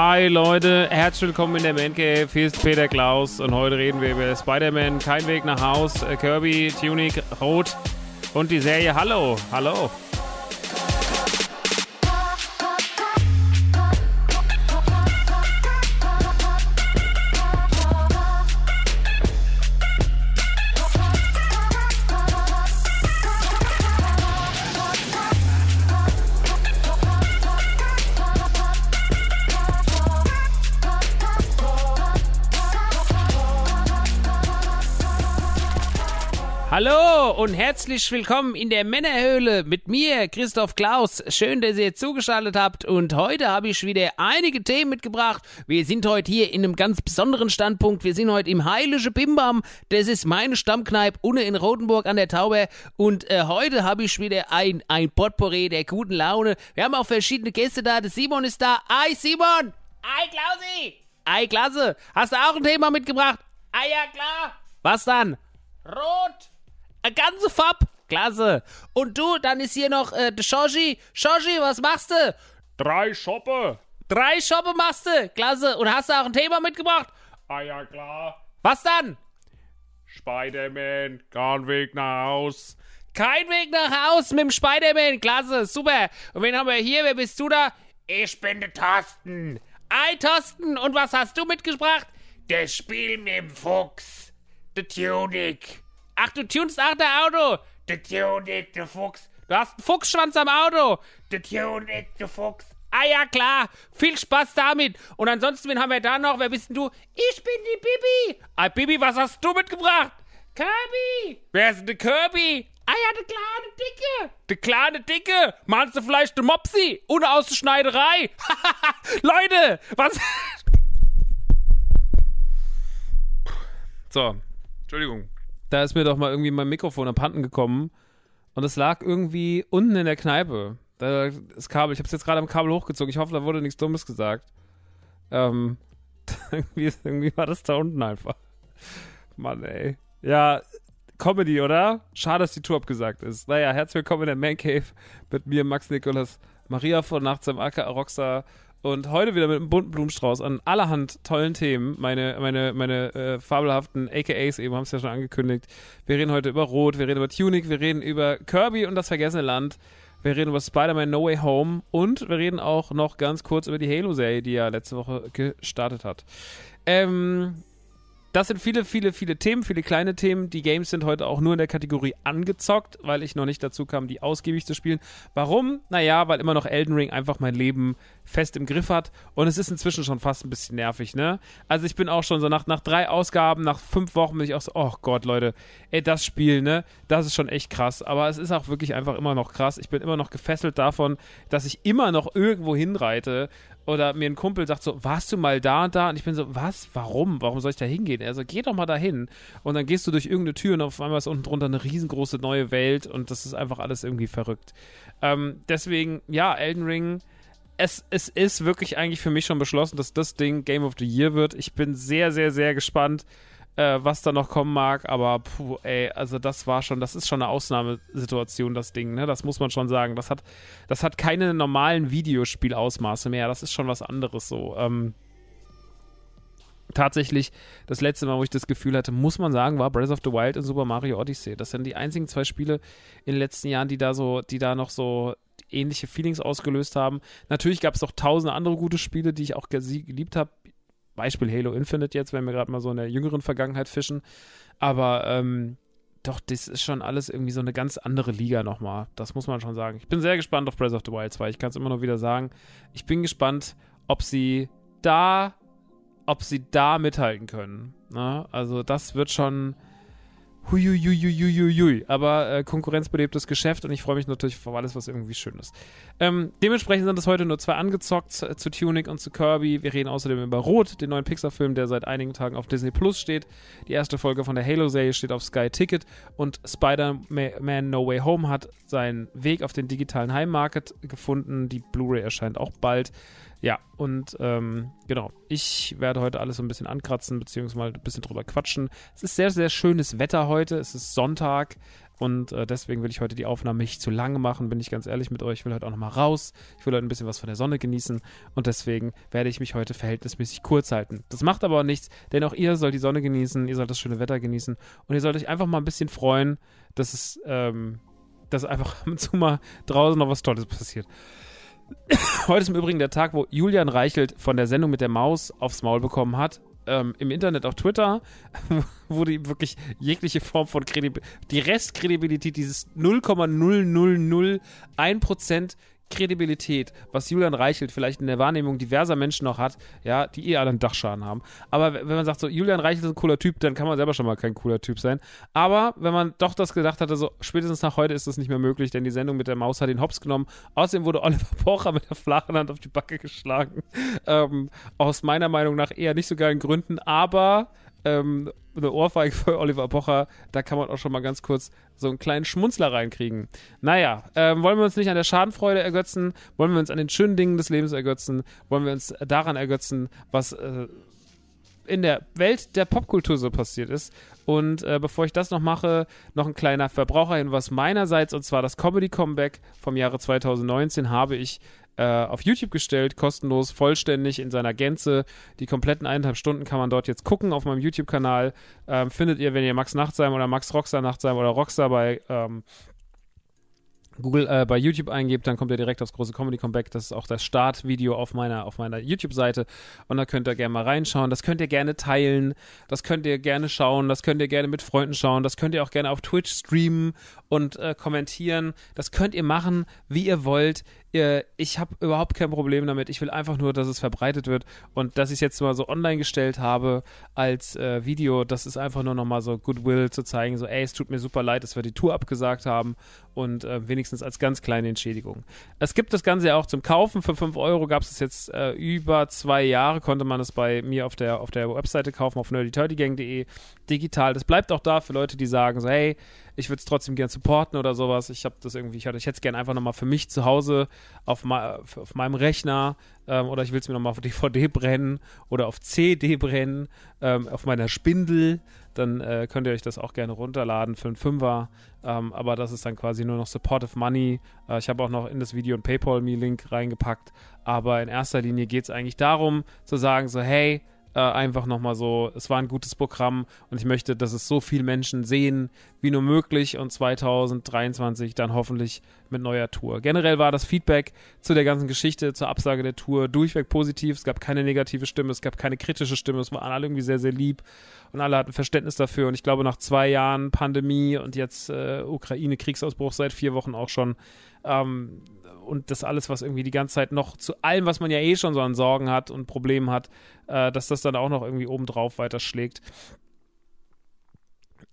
Hi Leute, herzlich willkommen in der Man Cave. Hier ist Peter Klaus und heute reden wir über Spider-Man, Kein Weg nach Haus, Kirby, Tunic, Rot und die Serie Hallo. Hallo. Und herzlich willkommen in der Männerhöhle mit mir, Christoph Klaus. Schön, dass ihr zugeschaltet habt und heute habe ich wieder einige Themen mitgebracht. Wir sind heute hier in einem ganz besonderen Standpunkt. Wir sind heute im Heilige Bimbam. Das ist meine Stammkneipe unten in Rotenburg an der Tauber und äh, heute habe ich wieder ein, ein Potpourri der guten Laune. Wir haben auch verschiedene Gäste da. Der Simon ist da. Hi Simon! Hi Klausi! Hi Klasse! Hast du auch ein Thema mitgebracht? Ah ja, klar! Was dann? Rot! Eine ganze Farb. Klasse. Und du, dann ist hier noch äh, der Shoshi. Shoshi, was machst du? Drei Schoppe. Drei Shoppe machst du. Klasse. Und hast du auch ein Thema mitgebracht? Ah ja, klar. Was dann? Spider-Man, kein Weg nach Haus. Kein Weg nach Haus mit dem Spider-Man. Klasse, super. Und wen haben wir hier? Wer bist du da? Ich bin der Thorsten. Ei, Thorsten. Und was hast du mitgebracht? Das Spiel mit dem Fuchs. Der Tunic. Ach, du tunst auch der Auto. Der Tunic, der Fuchs. Du hast einen Fuchsschwanz am Auto. Der Tunic, der Fuchs. Ah ja, klar. Viel Spaß damit. Und ansonsten, wen haben wir da noch? Wer bist denn du? Ich bin die Bibi. Ah, Bibi, was hast du mitgebracht? Kirby. Wer ist denn der Kirby? Ah ja, der kleine Dicke. Der kleine Dicke. Meinst du vielleicht der Mopsi? Ohne aus der Schneiderei. Leute, was... so, Entschuldigung. Da ist mir doch mal irgendwie mein Mikrofon abhanden gekommen. Und es lag irgendwie unten in der Kneipe. Da, das Kabel, ich habe es jetzt gerade am Kabel hochgezogen. Ich hoffe, da wurde nichts Dummes gesagt. Ähm, irgendwie, irgendwie war das da unten einfach. Mann, ey. Ja, Comedy, oder? Schade, dass die Tour abgesagt ist. Naja, herzlich willkommen in der Man Cave mit mir, Max Nikolas, Maria von Nachts am Acker, Roxa und heute wieder mit einem bunten Blumenstrauß an allerhand tollen Themen. Meine, meine, meine äh, fabelhaften AKAs eben haben es ja schon angekündigt. Wir reden heute über Rot, wir reden über Tunic, wir reden über Kirby und das vergessene Land. Wir reden über Spider-Man No Way Home und wir reden auch noch ganz kurz über die Halo-Serie, die ja letzte Woche gestartet hat. Ähm, das sind viele, viele, viele Themen, viele kleine Themen. Die Games sind heute auch nur in der Kategorie angezockt, weil ich noch nicht dazu kam, die ausgiebig zu spielen. Warum? Naja, weil immer noch Elden Ring einfach mein Leben fest im Griff hat. Und es ist inzwischen schon fast ein bisschen nervig, ne? Also ich bin auch schon so nach, nach drei Ausgaben, nach fünf Wochen bin ich auch so, oh Gott, Leute, ey, das Spiel, ne? Das ist schon echt krass. Aber es ist auch wirklich einfach immer noch krass. Ich bin immer noch gefesselt davon, dass ich immer noch irgendwo hinreite oder mir ein Kumpel sagt so, warst du mal da und da? Und ich bin so, was? Warum? Warum soll ich da hingehen? Er so, geh doch mal dahin. Und dann gehst du durch irgendeine Tür und auf einmal ist unten drunter eine riesengroße neue Welt und das ist einfach alles irgendwie verrückt. Ähm, deswegen, ja, Elden Ring. Es, es ist wirklich eigentlich für mich schon beschlossen, dass das Ding Game of the Year wird. Ich bin sehr, sehr, sehr gespannt äh, was da noch kommen mag, aber puh, ey, also das war schon, das ist schon eine Ausnahmesituation, das Ding, ne? Das muss man schon sagen. Das hat, das hat keine normalen Videospielausmaße mehr. Das ist schon was anderes so. Ähm, tatsächlich das letzte Mal, wo ich das Gefühl hatte, muss man sagen, war Breath of the Wild und Super Mario Odyssey. Das sind die einzigen zwei Spiele in den letzten Jahren, die da so, die da noch so ähnliche Feelings ausgelöst haben. Natürlich gab es noch tausende andere gute Spiele, die ich auch geliebt habe. Beispiel Halo Infinite jetzt, wenn wir gerade mal so in der jüngeren Vergangenheit fischen. Aber ähm, doch, das ist schon alles irgendwie so eine ganz andere Liga nochmal. Das muss man schon sagen. Ich bin sehr gespannt auf Breath of the Wild 2. Ich kann es immer noch wieder sagen. Ich bin gespannt, ob sie da, ob sie da mithalten können. Na? Ne? Also das wird schon Huiuiuiuiuiui. Aber äh, konkurrenzbelebtes Geschäft und ich freue mich natürlich auf alles, was irgendwie schön ist. Ähm, dementsprechend sind es heute nur zwei angezockt zu, zu Tunic und zu Kirby. Wir reden außerdem über Rot, den neuen Pixar-Film, der seit einigen Tagen auf Disney Plus steht. Die erste Folge von der Halo-Serie steht auf Sky Ticket und Spider-Man No Way Home hat seinen Weg auf den digitalen Heimmarket gefunden. Die Blu-ray erscheint auch bald. Ja, und ähm, genau, ich werde heute alles so ein bisschen ankratzen, beziehungsweise ein bisschen drüber quatschen. Es ist sehr, sehr schönes Wetter heute. Es ist Sonntag und äh, deswegen will ich heute die Aufnahme nicht zu lange machen, bin ich ganz ehrlich mit euch. Ich will heute auch nochmal raus. Ich will heute ein bisschen was von der Sonne genießen und deswegen werde ich mich heute verhältnismäßig kurz halten. Das macht aber auch nichts, denn auch ihr sollt die Sonne genießen, ihr sollt das schöne Wetter genießen und ihr sollt euch einfach mal ein bisschen freuen, dass es, ähm, dass einfach ab und zu mal draußen noch was Tolles passiert. Heute ist im Übrigen der Tag, wo Julian Reichelt von der Sendung mit der Maus aufs Maul bekommen hat. Ähm, Im Internet auf Twitter wurde ihm wirklich jegliche Form von Kredibilität, die Restkredibilität, dieses 0,0001% Kredibilität, was Julian Reichelt vielleicht in der Wahrnehmung diverser Menschen noch hat, ja, die eh alle einen Dachschaden haben. Aber wenn man sagt, so, Julian Reichelt ist ein cooler Typ, dann kann man selber schon mal kein cooler Typ sein. Aber wenn man doch das gedacht hatte, so, spätestens nach heute ist das nicht mehr möglich, denn die Sendung mit der Maus hat den Hops genommen. Außerdem wurde Oliver Pocher mit der flachen Hand auf die Backe geschlagen. Ähm, aus meiner Meinung nach eher nicht so geilen Gründen, aber ähm, eine Ohrfeige für Oliver Pocher, da kann man auch schon mal ganz kurz so einen kleinen Schmunzler reinkriegen. Naja, ähm, wollen wir uns nicht an der Schadenfreude ergötzen? Wollen wir uns an den schönen Dingen des Lebens ergötzen? Wollen wir uns daran ergötzen, was äh, in der Welt der Popkultur so passiert ist? Und äh, bevor ich das noch mache, noch ein kleiner Verbraucherhinweis meinerseits, und zwar das Comedy Comeback vom Jahre 2019 habe ich auf YouTube gestellt, kostenlos, vollständig in seiner Gänze. Die kompletten eineinhalb Stunden kann man dort jetzt gucken auf meinem YouTube-Kanal. Ähm, findet ihr, wenn ihr Max Nachtsheim oder Max Rockstar Nachtsheim oder Rockstar bei ähm, Google äh, bei YouTube eingebt, dann kommt ihr direkt aufs große Comedy Comeback. Das ist auch das Startvideo auf meiner, auf meiner YouTube-Seite. Und da könnt ihr gerne mal reinschauen. Das könnt ihr gerne teilen. Das könnt ihr gerne schauen. Das könnt ihr gerne mit Freunden schauen. Das könnt ihr auch gerne auf Twitch streamen und äh, kommentieren. Das könnt ihr machen, wie ihr wollt ich habe überhaupt kein Problem damit. Ich will einfach nur, dass es verbreitet wird und dass ich es jetzt mal so online gestellt habe als äh, Video. Das ist einfach nur nochmal so Goodwill zu zeigen, so, ey, es tut mir super leid, dass wir die Tour abgesagt haben und äh, wenigstens als ganz kleine Entschädigung. Es gibt das Ganze ja auch zum Kaufen. Für 5 Euro gab es jetzt äh, über zwei Jahre, konnte man es bei mir auf der, auf der Webseite kaufen, auf nerdyturdygang.de digital. Das bleibt auch da für Leute, die sagen so, hey, ich würde es trotzdem gern supporten oder sowas. Ich habe das irgendwie, ich, ich hätte es gern einfach nochmal für mich zu Hause auf, auf meinem Rechner ähm, oder ich will es mir nochmal auf DVD brennen oder auf CD brennen, ähm, auf meiner Spindel. Dann äh, könnt ihr euch das auch gerne runterladen für einen Fünfer. Ähm, aber das ist dann quasi nur noch Supportive Money. Äh, ich habe auch noch in das Video einen PayPal-Me-Link reingepackt. Aber in erster Linie geht es eigentlich darum, zu sagen so, hey, äh, einfach nochmal so, es war ein gutes Programm und ich möchte, dass es so viele Menschen sehen, wie nur möglich und 2023 dann hoffentlich mit neuer Tour. Generell war das Feedback zu der ganzen Geschichte, zur Absage der Tour durchweg positiv. Es gab keine negative Stimme, es gab keine kritische Stimme, es waren alle irgendwie sehr, sehr lieb und alle hatten Verständnis dafür und ich glaube nach zwei Jahren Pandemie und jetzt äh, Ukraine-Kriegsausbruch seit vier Wochen auch schon, ähm, und das alles, was irgendwie die ganze Zeit noch zu allem, was man ja eh schon so an Sorgen hat und Problemen hat, äh, dass das dann auch noch irgendwie obendrauf weiter schlägt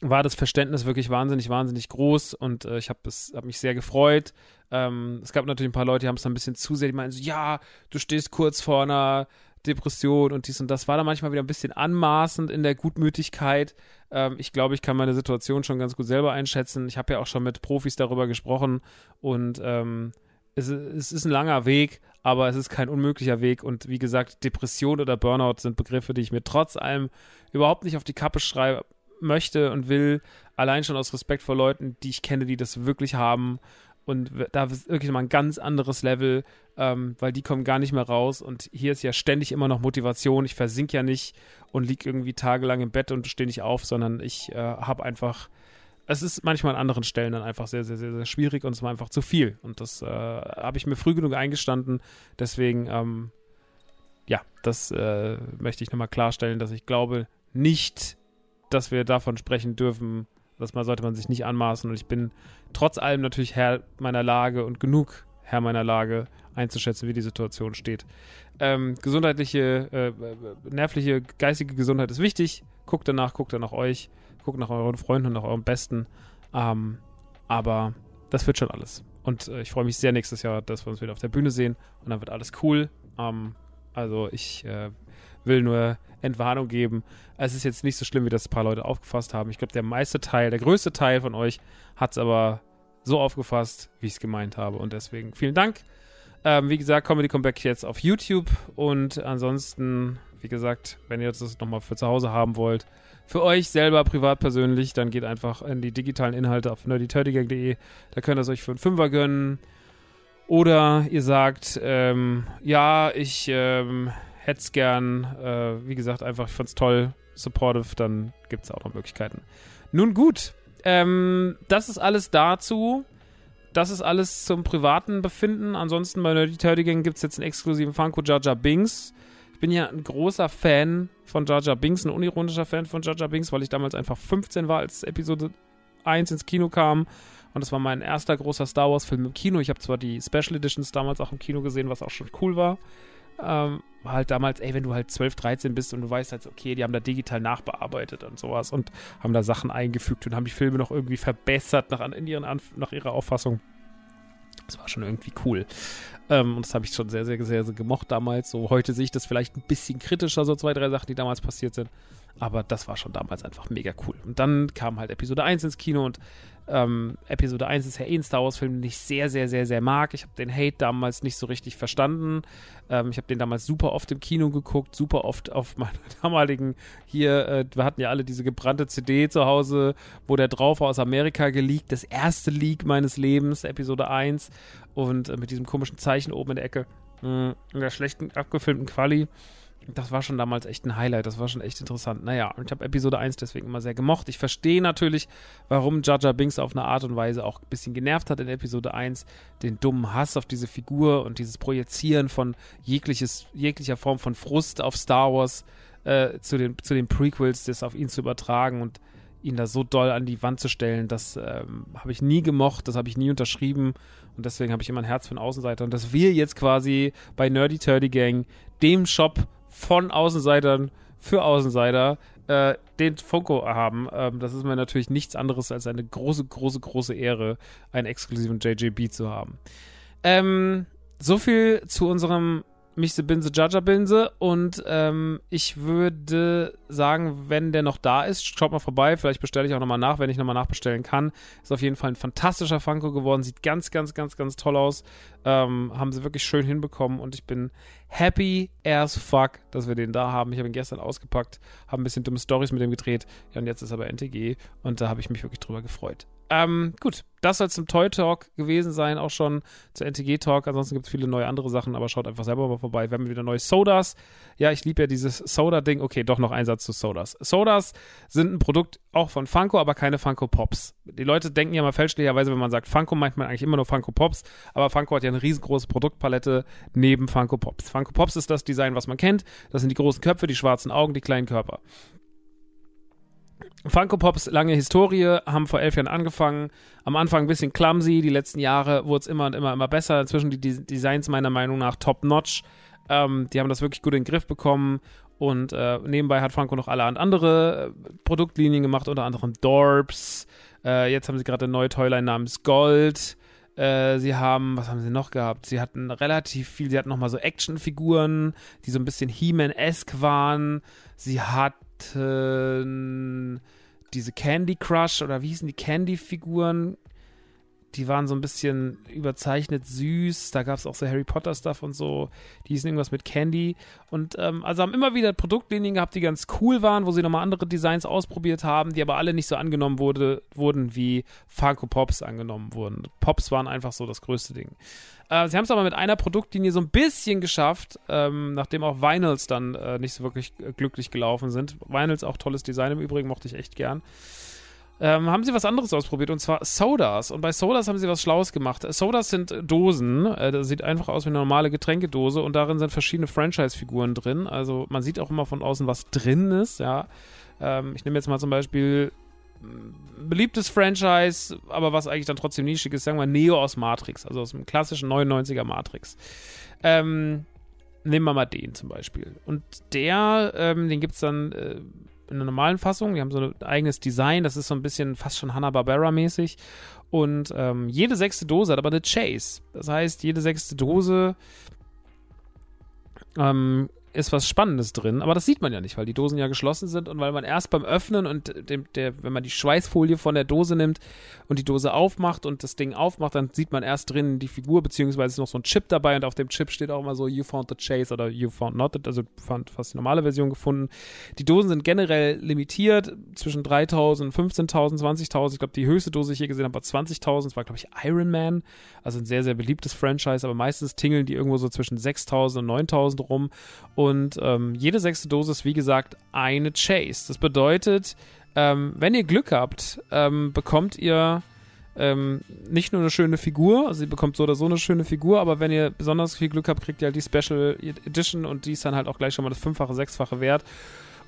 war das Verständnis wirklich wahnsinnig, wahnsinnig groß und äh, ich habe hab mich sehr gefreut. Ähm, es gab natürlich ein paar Leute, die haben es dann ein bisschen zu sehr, die meinen so, ja, du stehst kurz vor einer Depression und dies und das war dann manchmal wieder ein bisschen anmaßend in der Gutmütigkeit. Ähm, ich glaube, ich kann meine Situation schon ganz gut selber einschätzen. Ich habe ja auch schon mit Profis darüber gesprochen und ähm, es, es ist ein langer Weg, aber es ist kein unmöglicher Weg. Und wie gesagt, Depression oder Burnout sind Begriffe, die ich mir trotz allem überhaupt nicht auf die Kappe schreiben möchte und will. Allein schon aus Respekt vor Leuten, die ich kenne, die das wirklich haben. Und da ist wirklich mal ein ganz anderes Level, ähm, weil die kommen gar nicht mehr raus. Und hier ist ja ständig immer noch Motivation. Ich versink ja nicht und liege irgendwie tagelang im Bett und stehe nicht auf, sondern ich äh, habe einfach es ist manchmal an anderen Stellen dann einfach sehr, sehr, sehr, sehr schwierig und es war einfach zu viel. Und das äh, habe ich mir früh genug eingestanden. Deswegen, ähm, ja, das äh, möchte ich nochmal klarstellen, dass ich glaube nicht, dass wir davon sprechen dürfen. Das sollte man sich nicht anmaßen. Und ich bin trotz allem natürlich Herr meiner Lage und genug Herr meiner Lage einzuschätzen, wie die Situation steht. Ähm, gesundheitliche, äh, äh nervliche, geistige Gesundheit ist wichtig. Guckt danach, guckt dann nach euch guckt nach euren Freunden und nach eurem Besten. Ähm, aber das wird schon alles. Und äh, ich freue mich sehr nächstes Jahr, dass wir uns wieder auf der Bühne sehen und dann wird alles cool. Ähm, also ich äh, will nur Entwarnung geben. Es ist jetzt nicht so schlimm, wie das ein paar Leute aufgefasst haben. Ich glaube, der meiste Teil, der größte Teil von euch hat es aber so aufgefasst, wie ich es gemeint habe. Und deswegen vielen Dank. Ähm, wie gesagt, Comedy Comeback jetzt auf YouTube. Und ansonsten, wie gesagt, wenn ihr das nochmal für zu Hause haben wollt, für euch selber privat persönlich, dann geht einfach in die digitalen Inhalte auf nerdyturdygang.de. Da könnt ihr es euch für einen Fünfer gönnen. Oder ihr sagt, ähm, ja, ich ähm, hätte es gern, äh, wie gesagt, einfach, ich fand's toll, supportive, dann gibt es auch noch Möglichkeiten. Nun gut, ähm, das ist alles dazu. Das ist alles zum privaten Befinden. Ansonsten bei Nerdy Turdy Gang gibt es jetzt einen exklusiven Funko Jaja Bings. Ich bin ja ein großer Fan von Jar Binks, ein unironischer Fan von Jar Binks, weil ich damals einfach 15 war, als Episode 1 ins Kino kam. Und das war mein erster großer Star Wars-Film im Kino. Ich habe zwar die Special Editions damals auch im Kino gesehen, was auch schon cool war. Ähm, halt damals, ey, wenn du halt 12, 13 bist und du weißt halt, okay, die haben da digital nachbearbeitet und sowas und haben da Sachen eingefügt und haben die Filme noch irgendwie verbessert nach, in ihren nach ihrer Auffassung. Das war schon irgendwie cool. Ähm, und das habe ich schon sehr, sehr, sehr, sehr gemocht damals. So heute sehe ich das vielleicht ein bisschen kritischer, so zwei, drei Sachen, die damals passiert sind. Aber das war schon damals einfach mega cool. Und dann kam halt Episode 1 ins Kino und ähm, Episode 1 ist ja eh ein Star Wars-Film, den ich sehr, sehr, sehr, sehr mag. Ich habe den Hate damals nicht so richtig verstanden. Ähm, ich habe den damals super oft im Kino geguckt, super oft auf meiner damaligen hier, äh, wir hatten ja alle diese gebrannte CD zu Hause, wo der drauf war aus Amerika geleakt. Das erste Leak meines Lebens, Episode 1. Und äh, mit diesem komischen Zeichen oben in der Ecke. Mh, mm, in der schlechten, abgefilmten Quali. Das war schon damals echt ein Highlight, das war schon echt interessant. Naja, ich habe Episode 1 deswegen immer sehr gemocht. Ich verstehe natürlich, warum Jaja Binks auf eine Art und Weise auch ein bisschen genervt hat in Episode 1. Den dummen Hass auf diese Figur und dieses Projizieren von jegliches, jeglicher Form von Frust auf Star Wars äh, zu, den, zu den Prequels, das auf ihn zu übertragen und ihn da so doll an die Wand zu stellen, das ähm, habe ich nie gemocht, das habe ich nie unterschrieben und deswegen habe ich immer ein Herz für einen Außenseiter. Und dass wir jetzt quasi bei Nerdy Turdy Gang, dem Shop von Außenseitern für Außenseiter äh, den Funko haben. Ähm, das ist mir natürlich nichts anderes als eine große, große, große Ehre, einen exklusiven JJB zu haben. Ähm, so viel zu unserem Michse Binse Jaja Binse und ähm, ich würde sagen, wenn der noch da ist, schaut mal vorbei, vielleicht bestelle ich auch nochmal nach, wenn ich nochmal nachbestellen kann. Ist auf jeden Fall ein fantastischer Funko geworden, sieht ganz, ganz, ganz, ganz toll aus. Ähm, haben sie wirklich schön hinbekommen und ich bin happy as fuck, dass wir den da haben. Ich habe ihn gestern ausgepackt, habe ein bisschen dumme Stories mit ihm gedreht. Ja, und jetzt ist aber NTG und da habe ich mich wirklich drüber gefreut. Ähm, gut, das soll zum Toy Talk gewesen sein, auch schon zu NTG Talk. Ansonsten gibt es viele neue andere Sachen, aber schaut einfach selber mal vorbei. Wir haben wieder neue Sodas. Ja, ich liebe ja dieses Soda-Ding. Okay, doch noch ein Satz zu Sodas. Sodas sind ein Produkt auch von Funko, aber keine Funko Pops. Die Leute denken ja mal fälschlicherweise, wenn man sagt Funko, meint man eigentlich immer nur Funko Pops, aber Funko hat ja eine riesengroße Produktpalette neben Funko Pops. Funko Pops ist das Design, was man kennt. Das sind die großen Köpfe, die schwarzen Augen, die kleinen Körper. Funko Pops, lange Historie, haben vor elf Jahren angefangen. Am Anfang ein bisschen clumsy, die letzten Jahre wurde es immer und immer, immer besser. Inzwischen die Designs meiner Meinung nach top-notch. Ähm, die haben das wirklich gut in den Griff bekommen. Und äh, nebenbei hat Funko noch allerhand andere äh, Produktlinien gemacht, unter anderem Dorps. Äh, jetzt haben sie gerade eine neue Toyline namens Gold. Äh, sie haben, was haben sie noch gehabt? Sie hatten relativ viel, sie hatten nochmal so Actionfiguren, die so ein bisschen He-Man-esque waren. Sie hatten diese Candy Crush oder wie hießen die Candy-Figuren? Die waren so ein bisschen überzeichnet süß. Da gab es auch so Harry Potter-Stuff und so. Die hießen irgendwas mit Candy. Und ähm, also haben immer wieder Produktlinien gehabt, die ganz cool waren, wo sie nochmal andere Designs ausprobiert haben, die aber alle nicht so angenommen wurde, wurden, wie Funko Pops angenommen wurden. Pops waren einfach so das größte Ding. Äh, sie haben es aber mit einer Produktlinie so ein bisschen geschafft, ähm, nachdem auch Vinyls dann äh, nicht so wirklich äh, glücklich gelaufen sind. Vinyls auch tolles Design im Übrigen, mochte ich echt gern. Ähm, haben sie was anderes ausprobiert und zwar Sodas. Und bei Sodas haben sie was Schlaues gemacht. Sodas sind Dosen. Äh, das sieht einfach aus wie eine normale Getränkedose und darin sind verschiedene Franchise-Figuren drin. Also man sieht auch immer von außen, was drin ist. Ja, ähm, ich nehme jetzt mal zum Beispiel beliebtes Franchise, aber was eigentlich dann trotzdem nischig ist, sagen wir Neo aus Matrix, also aus dem klassischen 99er Matrix. Ähm, nehmen wir mal den zum Beispiel. Und der, ähm, den gibt es dann äh, in einer normalen Fassung. Die haben so ein eigenes Design, das ist so ein bisschen fast schon Hanna-Barbera-mäßig. Und ähm, jede sechste Dose hat aber eine Chase. Das heißt, jede sechste Dose ähm, ist was Spannendes drin, aber das sieht man ja nicht, weil die Dosen ja geschlossen sind und weil man erst beim Öffnen und dem, der, wenn man die Schweißfolie von der Dose nimmt und die Dose aufmacht und das Ding aufmacht, dann sieht man erst drin die Figur, beziehungsweise ist noch so ein Chip dabei und auf dem Chip steht auch immer so You found the chase oder You found not it, also fand fast die normale Version gefunden. Die Dosen sind generell limitiert, zwischen 3000, 15.000, 20.000. Ich glaube, die höchste Dose, die ich hier gesehen habe, war 20.000. Das war, glaube ich, Iron Man. Also ein sehr, sehr beliebtes Franchise, aber meistens tingeln die irgendwo so zwischen 6.000 und 9.000 rum. Und ähm, jede sechste Dose ist, wie gesagt, eine Chase. Das bedeutet, ähm, wenn ihr Glück habt, ähm, bekommt ihr ähm, nicht nur eine schöne Figur, also ihr bekommt so oder so eine schöne Figur, aber wenn ihr besonders viel Glück habt, kriegt ihr halt die Special Edition und die ist dann halt auch gleich schon mal das fünffache, sechsfache wert.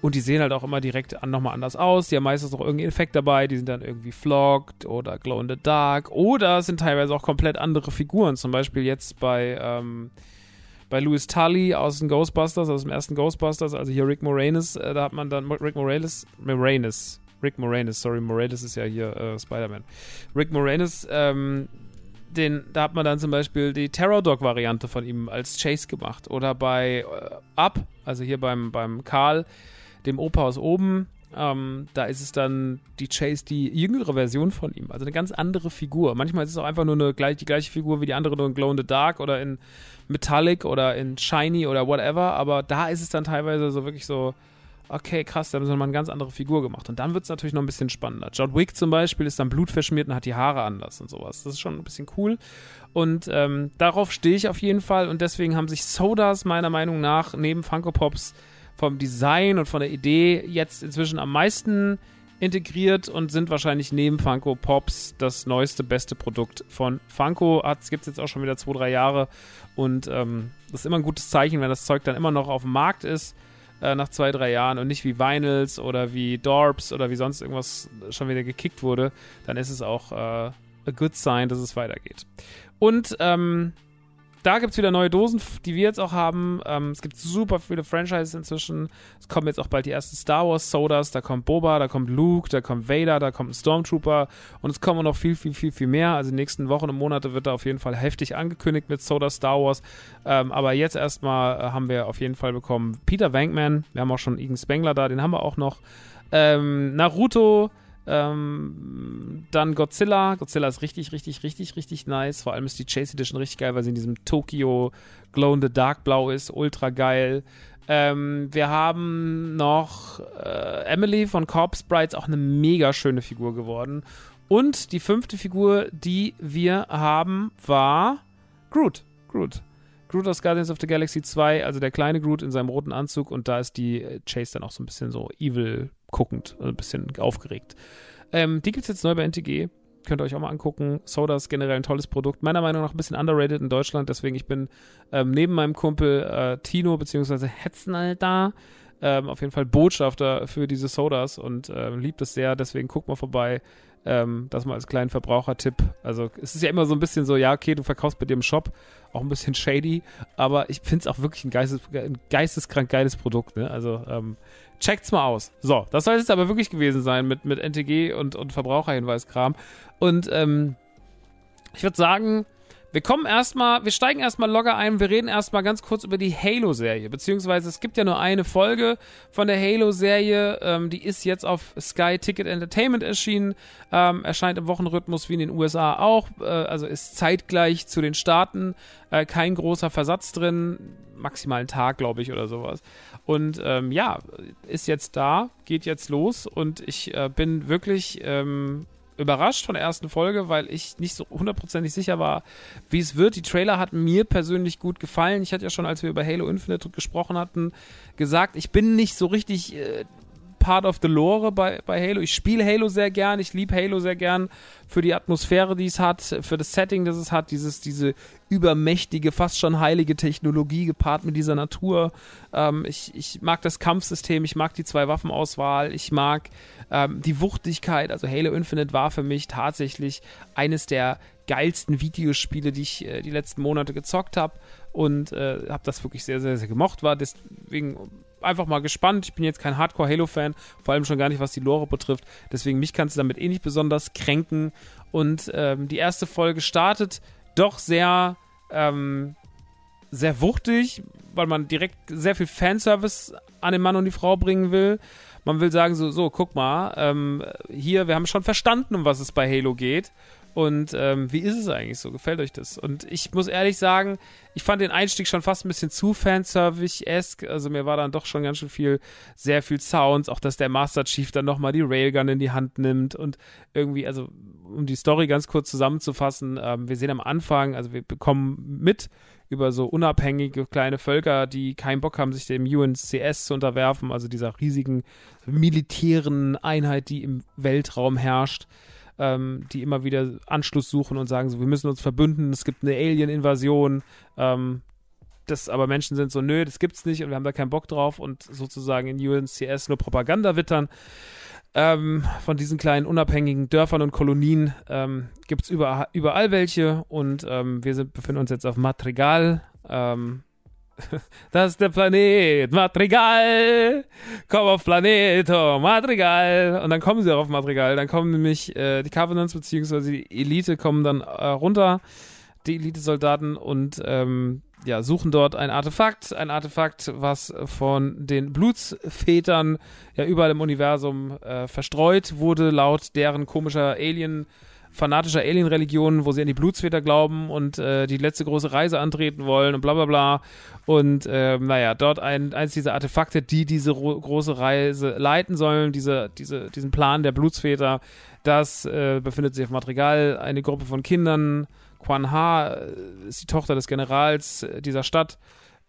Und die sehen halt auch immer direkt an, nochmal anders aus. Die haben meistens auch irgendeinen Effekt dabei. Die sind dann irgendwie flogged oder glow in the dark. Oder sind teilweise auch komplett andere Figuren. Zum Beispiel jetzt bei, ähm, bei Louis Tully aus den Ghostbusters, aus dem ersten Ghostbusters, also hier Rick Moranis, äh, da hat man dann Rick Moranis, Moranis, Rick Moranis, sorry, Moranis ist ja hier äh, Spider-Man. Rick Moranis, ähm, den, da hat man dann zum Beispiel die Terror Dog-Variante von ihm als Chase gemacht. Oder bei äh, Up, also hier beim, beim Karl, dem Opa aus oben, ähm, da ist es dann die Chase, die jüngere Version von ihm. Also eine ganz andere Figur. Manchmal ist es auch einfach nur eine, die gleiche Figur wie die andere, nur in Glow in the Dark oder in Metallic oder in Shiny oder whatever. Aber da ist es dann teilweise so wirklich so, okay, krass, da haben sie nochmal eine ganz andere Figur gemacht. Und dann wird es natürlich noch ein bisschen spannender. John Wick zum Beispiel ist dann blutverschmiert und hat die Haare anders und sowas. Das ist schon ein bisschen cool. Und ähm, darauf stehe ich auf jeden Fall. Und deswegen haben sich Sodas meiner Meinung nach neben Funko Pops vom Design und von der Idee jetzt inzwischen am meisten integriert und sind wahrscheinlich neben Funko Pops das neueste, beste Produkt von Funko. Es gibt es jetzt auch schon wieder zwei, drei Jahre und ähm, das ist immer ein gutes Zeichen, wenn das Zeug dann immer noch auf dem Markt ist äh, nach zwei, drei Jahren und nicht wie Vinyls oder wie Dorps oder wie sonst irgendwas schon wieder gekickt wurde, dann ist es auch äh, a good sign, dass es weitergeht. Und ähm, da gibt es wieder neue Dosen, die wir jetzt auch haben. Ähm, es gibt super viele Franchises inzwischen. Es kommen jetzt auch bald die ersten Star Wars Sodas. Da kommt Boba, da kommt Luke, da kommt Vader, da kommt ein Stormtrooper. Und es kommen noch viel, viel, viel, viel mehr. Also in den nächsten Wochen und Monate wird da auf jeden Fall heftig angekündigt mit Soda Star Wars. Ähm, aber jetzt erstmal äh, haben wir auf jeden Fall bekommen Peter Wankman. Wir haben auch schon Igen Spengler da, den haben wir auch noch. Ähm, Naruto. Ähm, dann Godzilla. Godzilla ist richtig, richtig, richtig, richtig nice. Vor allem ist die Chase Edition richtig geil, weil sie in diesem Tokyo Glow in the Dark Blau ist. Ultra geil. Ähm, wir haben noch äh, Emily von Corpse Brides, auch eine mega schöne Figur geworden. Und die fünfte Figur, die wir haben, war Groot. Groot. Groot aus Guardians of the Galaxy 2, also der kleine Groot in seinem roten Anzug und da ist die Chase dann auch so ein bisschen so evil guckend, ein bisschen aufgeregt. Ähm, die gibt es jetzt neu bei NTG. Könnt ihr euch auch mal angucken. Soda ist generell ein tolles Produkt. Meiner Meinung nach ein bisschen underrated in Deutschland. Deswegen, ich bin ähm, neben meinem Kumpel äh, Tino bzw. Hetznall da. Ähm, auf jeden Fall Botschafter für diese Sodas und ähm, liebt es sehr. Deswegen guckt mal vorbei. Ähm, das mal als kleinen Verbrauchertipp. Also es ist ja immer so ein bisschen so, ja, okay, du verkaufst bei dir im Shop, auch ein bisschen shady, aber ich finde es auch wirklich ein, geistes, ein geisteskrank geiles Produkt. Ne? Also ähm, checkt's mal aus. So, das soll es aber wirklich gewesen sein mit, mit NTG und, und Verbraucherhinweiskram. Und ähm, ich würde sagen, wir kommen erstmal, wir steigen erstmal locker ein, wir reden erstmal ganz kurz über die Halo-Serie, beziehungsweise es gibt ja nur eine Folge von der Halo-Serie, ähm, die ist jetzt auf Sky Ticket Entertainment erschienen, ähm, erscheint im Wochenrhythmus wie in den USA auch, äh, also ist zeitgleich zu den Staaten, äh, kein großer Versatz drin, maximal einen Tag, glaube ich, oder sowas. Und ähm, ja, ist jetzt da, geht jetzt los. Und ich äh, bin wirklich ähm, überrascht von der ersten Folge, weil ich nicht so hundertprozentig sicher war, wie es wird. Die Trailer hatten mir persönlich gut gefallen. Ich hatte ja schon, als wir über Halo Infinite gesprochen hatten, gesagt, ich bin nicht so richtig äh, Part of the Lore bei, bei Halo. Ich spiele Halo sehr gern, ich liebe Halo sehr gern für die Atmosphäre, die es hat, für das Setting, das es hat, dieses, diese übermächtige, fast schon heilige Technologie gepaart mit dieser Natur. Ähm, ich, ich mag das Kampfsystem, ich mag die zwei Waffenauswahl, ich mag ähm, die Wuchtigkeit. Also Halo Infinite war für mich tatsächlich eines der geilsten Videospiele, die ich äh, die letzten Monate gezockt habe und äh, habe das wirklich sehr, sehr, sehr gemocht. War deswegen einfach mal gespannt. Ich bin jetzt kein Hardcore-Halo-Fan, vor allem schon gar nicht, was die Lore betrifft. Deswegen mich kannst du damit eh nicht besonders kränken. Und ähm, die erste Folge startet doch sehr, ähm, sehr wuchtig, weil man direkt sehr viel Fanservice an den Mann und die Frau bringen will. Man will sagen, so, so guck mal, ähm, hier, wir haben schon verstanden, um was es bei Halo geht. Und ähm, wie ist es eigentlich so? Gefällt euch das? Und ich muss ehrlich sagen, ich fand den Einstieg schon fast ein bisschen zu fanservice-esque. Also mir war dann doch schon ganz schön viel, sehr viel Sounds. Auch, dass der Master Chief dann nochmal die Railgun in die Hand nimmt. Und irgendwie, also um die Story ganz kurz zusammenzufassen, ähm, wir sehen am Anfang, also wir bekommen mit über so unabhängige kleine Völker, die keinen Bock haben, sich dem UNCS zu unterwerfen, also dieser riesigen militären Einheit, die im Weltraum herrscht ähm, die immer wieder Anschluss suchen und sagen so, wir müssen uns verbünden, es gibt eine Alien-Invasion, ähm, das aber Menschen sind so, nö, das gibt's nicht und wir haben da keinen Bock drauf und sozusagen in UNCS nur Propaganda wittern. Ähm, von diesen kleinen unabhängigen Dörfern und Kolonien ähm, gibt es überall, überall welche und ähm, wir sind, befinden uns jetzt auf Madrigal. Ähm, das ist der Planet Madrigal. Komm auf Planeto Madrigal. Und dann kommen sie auch auf Madrigal. Dann kommen nämlich äh, die Covenants bzw. die Elite kommen dann äh, runter, die Elite-Soldaten und ähm, ja, suchen dort ein Artefakt, ein Artefakt, was von den Blutsvätern ja überall im Universum äh, verstreut wurde, laut deren komischer Alien- fanatischer Alien-Religion, wo sie an die Blutsväter glauben und äh, die letzte große Reise antreten wollen und bla bla bla. Und ähm, naja, dort ein, eins dieser Artefakte, die diese große Reise leiten sollen, diese, diese, diesen Plan der Blutsväter, das äh, befindet sich auf Madrigal. Eine Gruppe von Kindern, Quan Ha äh, ist die Tochter des Generals äh, dieser Stadt,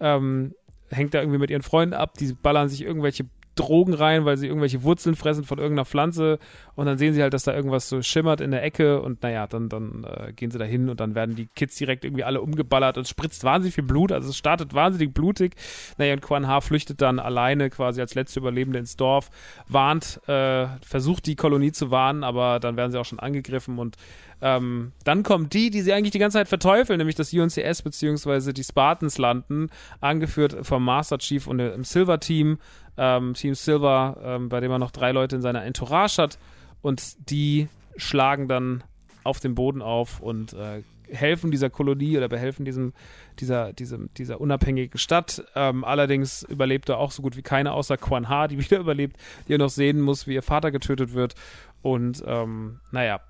ähm, hängt da irgendwie mit ihren Freunden ab, die ballern sich irgendwelche Drogen rein, weil sie irgendwelche Wurzeln fressen von irgendeiner Pflanze. Und dann sehen sie halt, dass da irgendwas so schimmert in der Ecke. Und naja, dann, dann äh, gehen sie da hin und dann werden die Kids direkt irgendwie alle umgeballert und es spritzt wahnsinnig viel Blut, also es startet wahnsinnig blutig. Naja, und Quan Ha flüchtet dann alleine quasi als letzte Überlebende ins Dorf, warnt, äh, versucht die Kolonie zu warnen, aber dann werden sie auch schon angegriffen und Ähm, dann kommt die, die sie eigentlich die ganze Zeit verteufeln, nämlich das UNCS bzw. die Spartans landen, angeführt vom Master Chief und dem Silver Team, ähm, Team Silver, ähm, bei dem er noch drei Leute in seiner Entourage hat und die schlagen dann auf den Boden auf und äh, helfen dieser Kolonie oder behelfen diesem, dieser, diesem, dieser unabhängigen Stadt. Ähm, allerdings überlebt er auch so gut wie keine, außer Quan Ha, die wieder überlebt, die er noch sehen muss, wie ihr Vater getötet wird. Und ähm, naja,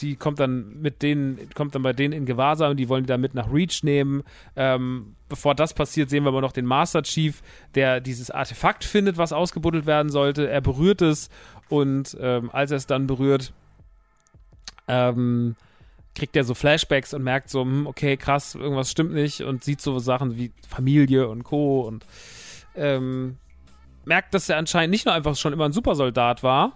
die kommt dann mit denen, kommt dann bei denen in Gewahrsam, die wollen die dann mit nach Reach nehmen. Ähm, bevor das passiert, sehen wir aber noch den Master Chief, der dieses Artefakt findet, was ausgebuddelt werden sollte. Er berührt es und ähm, als er es dann berührt, ähm, kriegt er so Flashbacks und merkt so, hm, okay, krass, irgendwas stimmt nicht und sieht so Sachen wie Familie und Co. und ähm, merkt, dass er anscheinend nicht nur einfach schon immer ein Supersoldat war,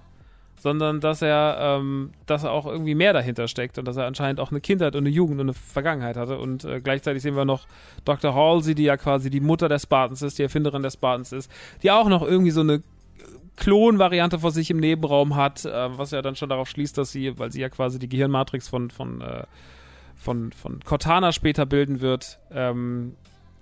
sondern dass er, ähm, dass er auch irgendwie mehr dahinter steckt und dass er anscheinend auch eine Kindheit und eine Jugend und eine Vergangenheit hatte. Und äh, gleichzeitig sehen wir noch Dr. Halsey, die ja quasi die Mutter der Spartans ist, die Erfinderin der Spartans ist, die auch noch irgendwie so eine Klon-Variante vor sich im Nebenraum hat, äh, was ja dann schon darauf schließt, dass sie, weil sie ja quasi die Gehirnmatrix von, von, äh, von, von Cortana später bilden wird, ähm,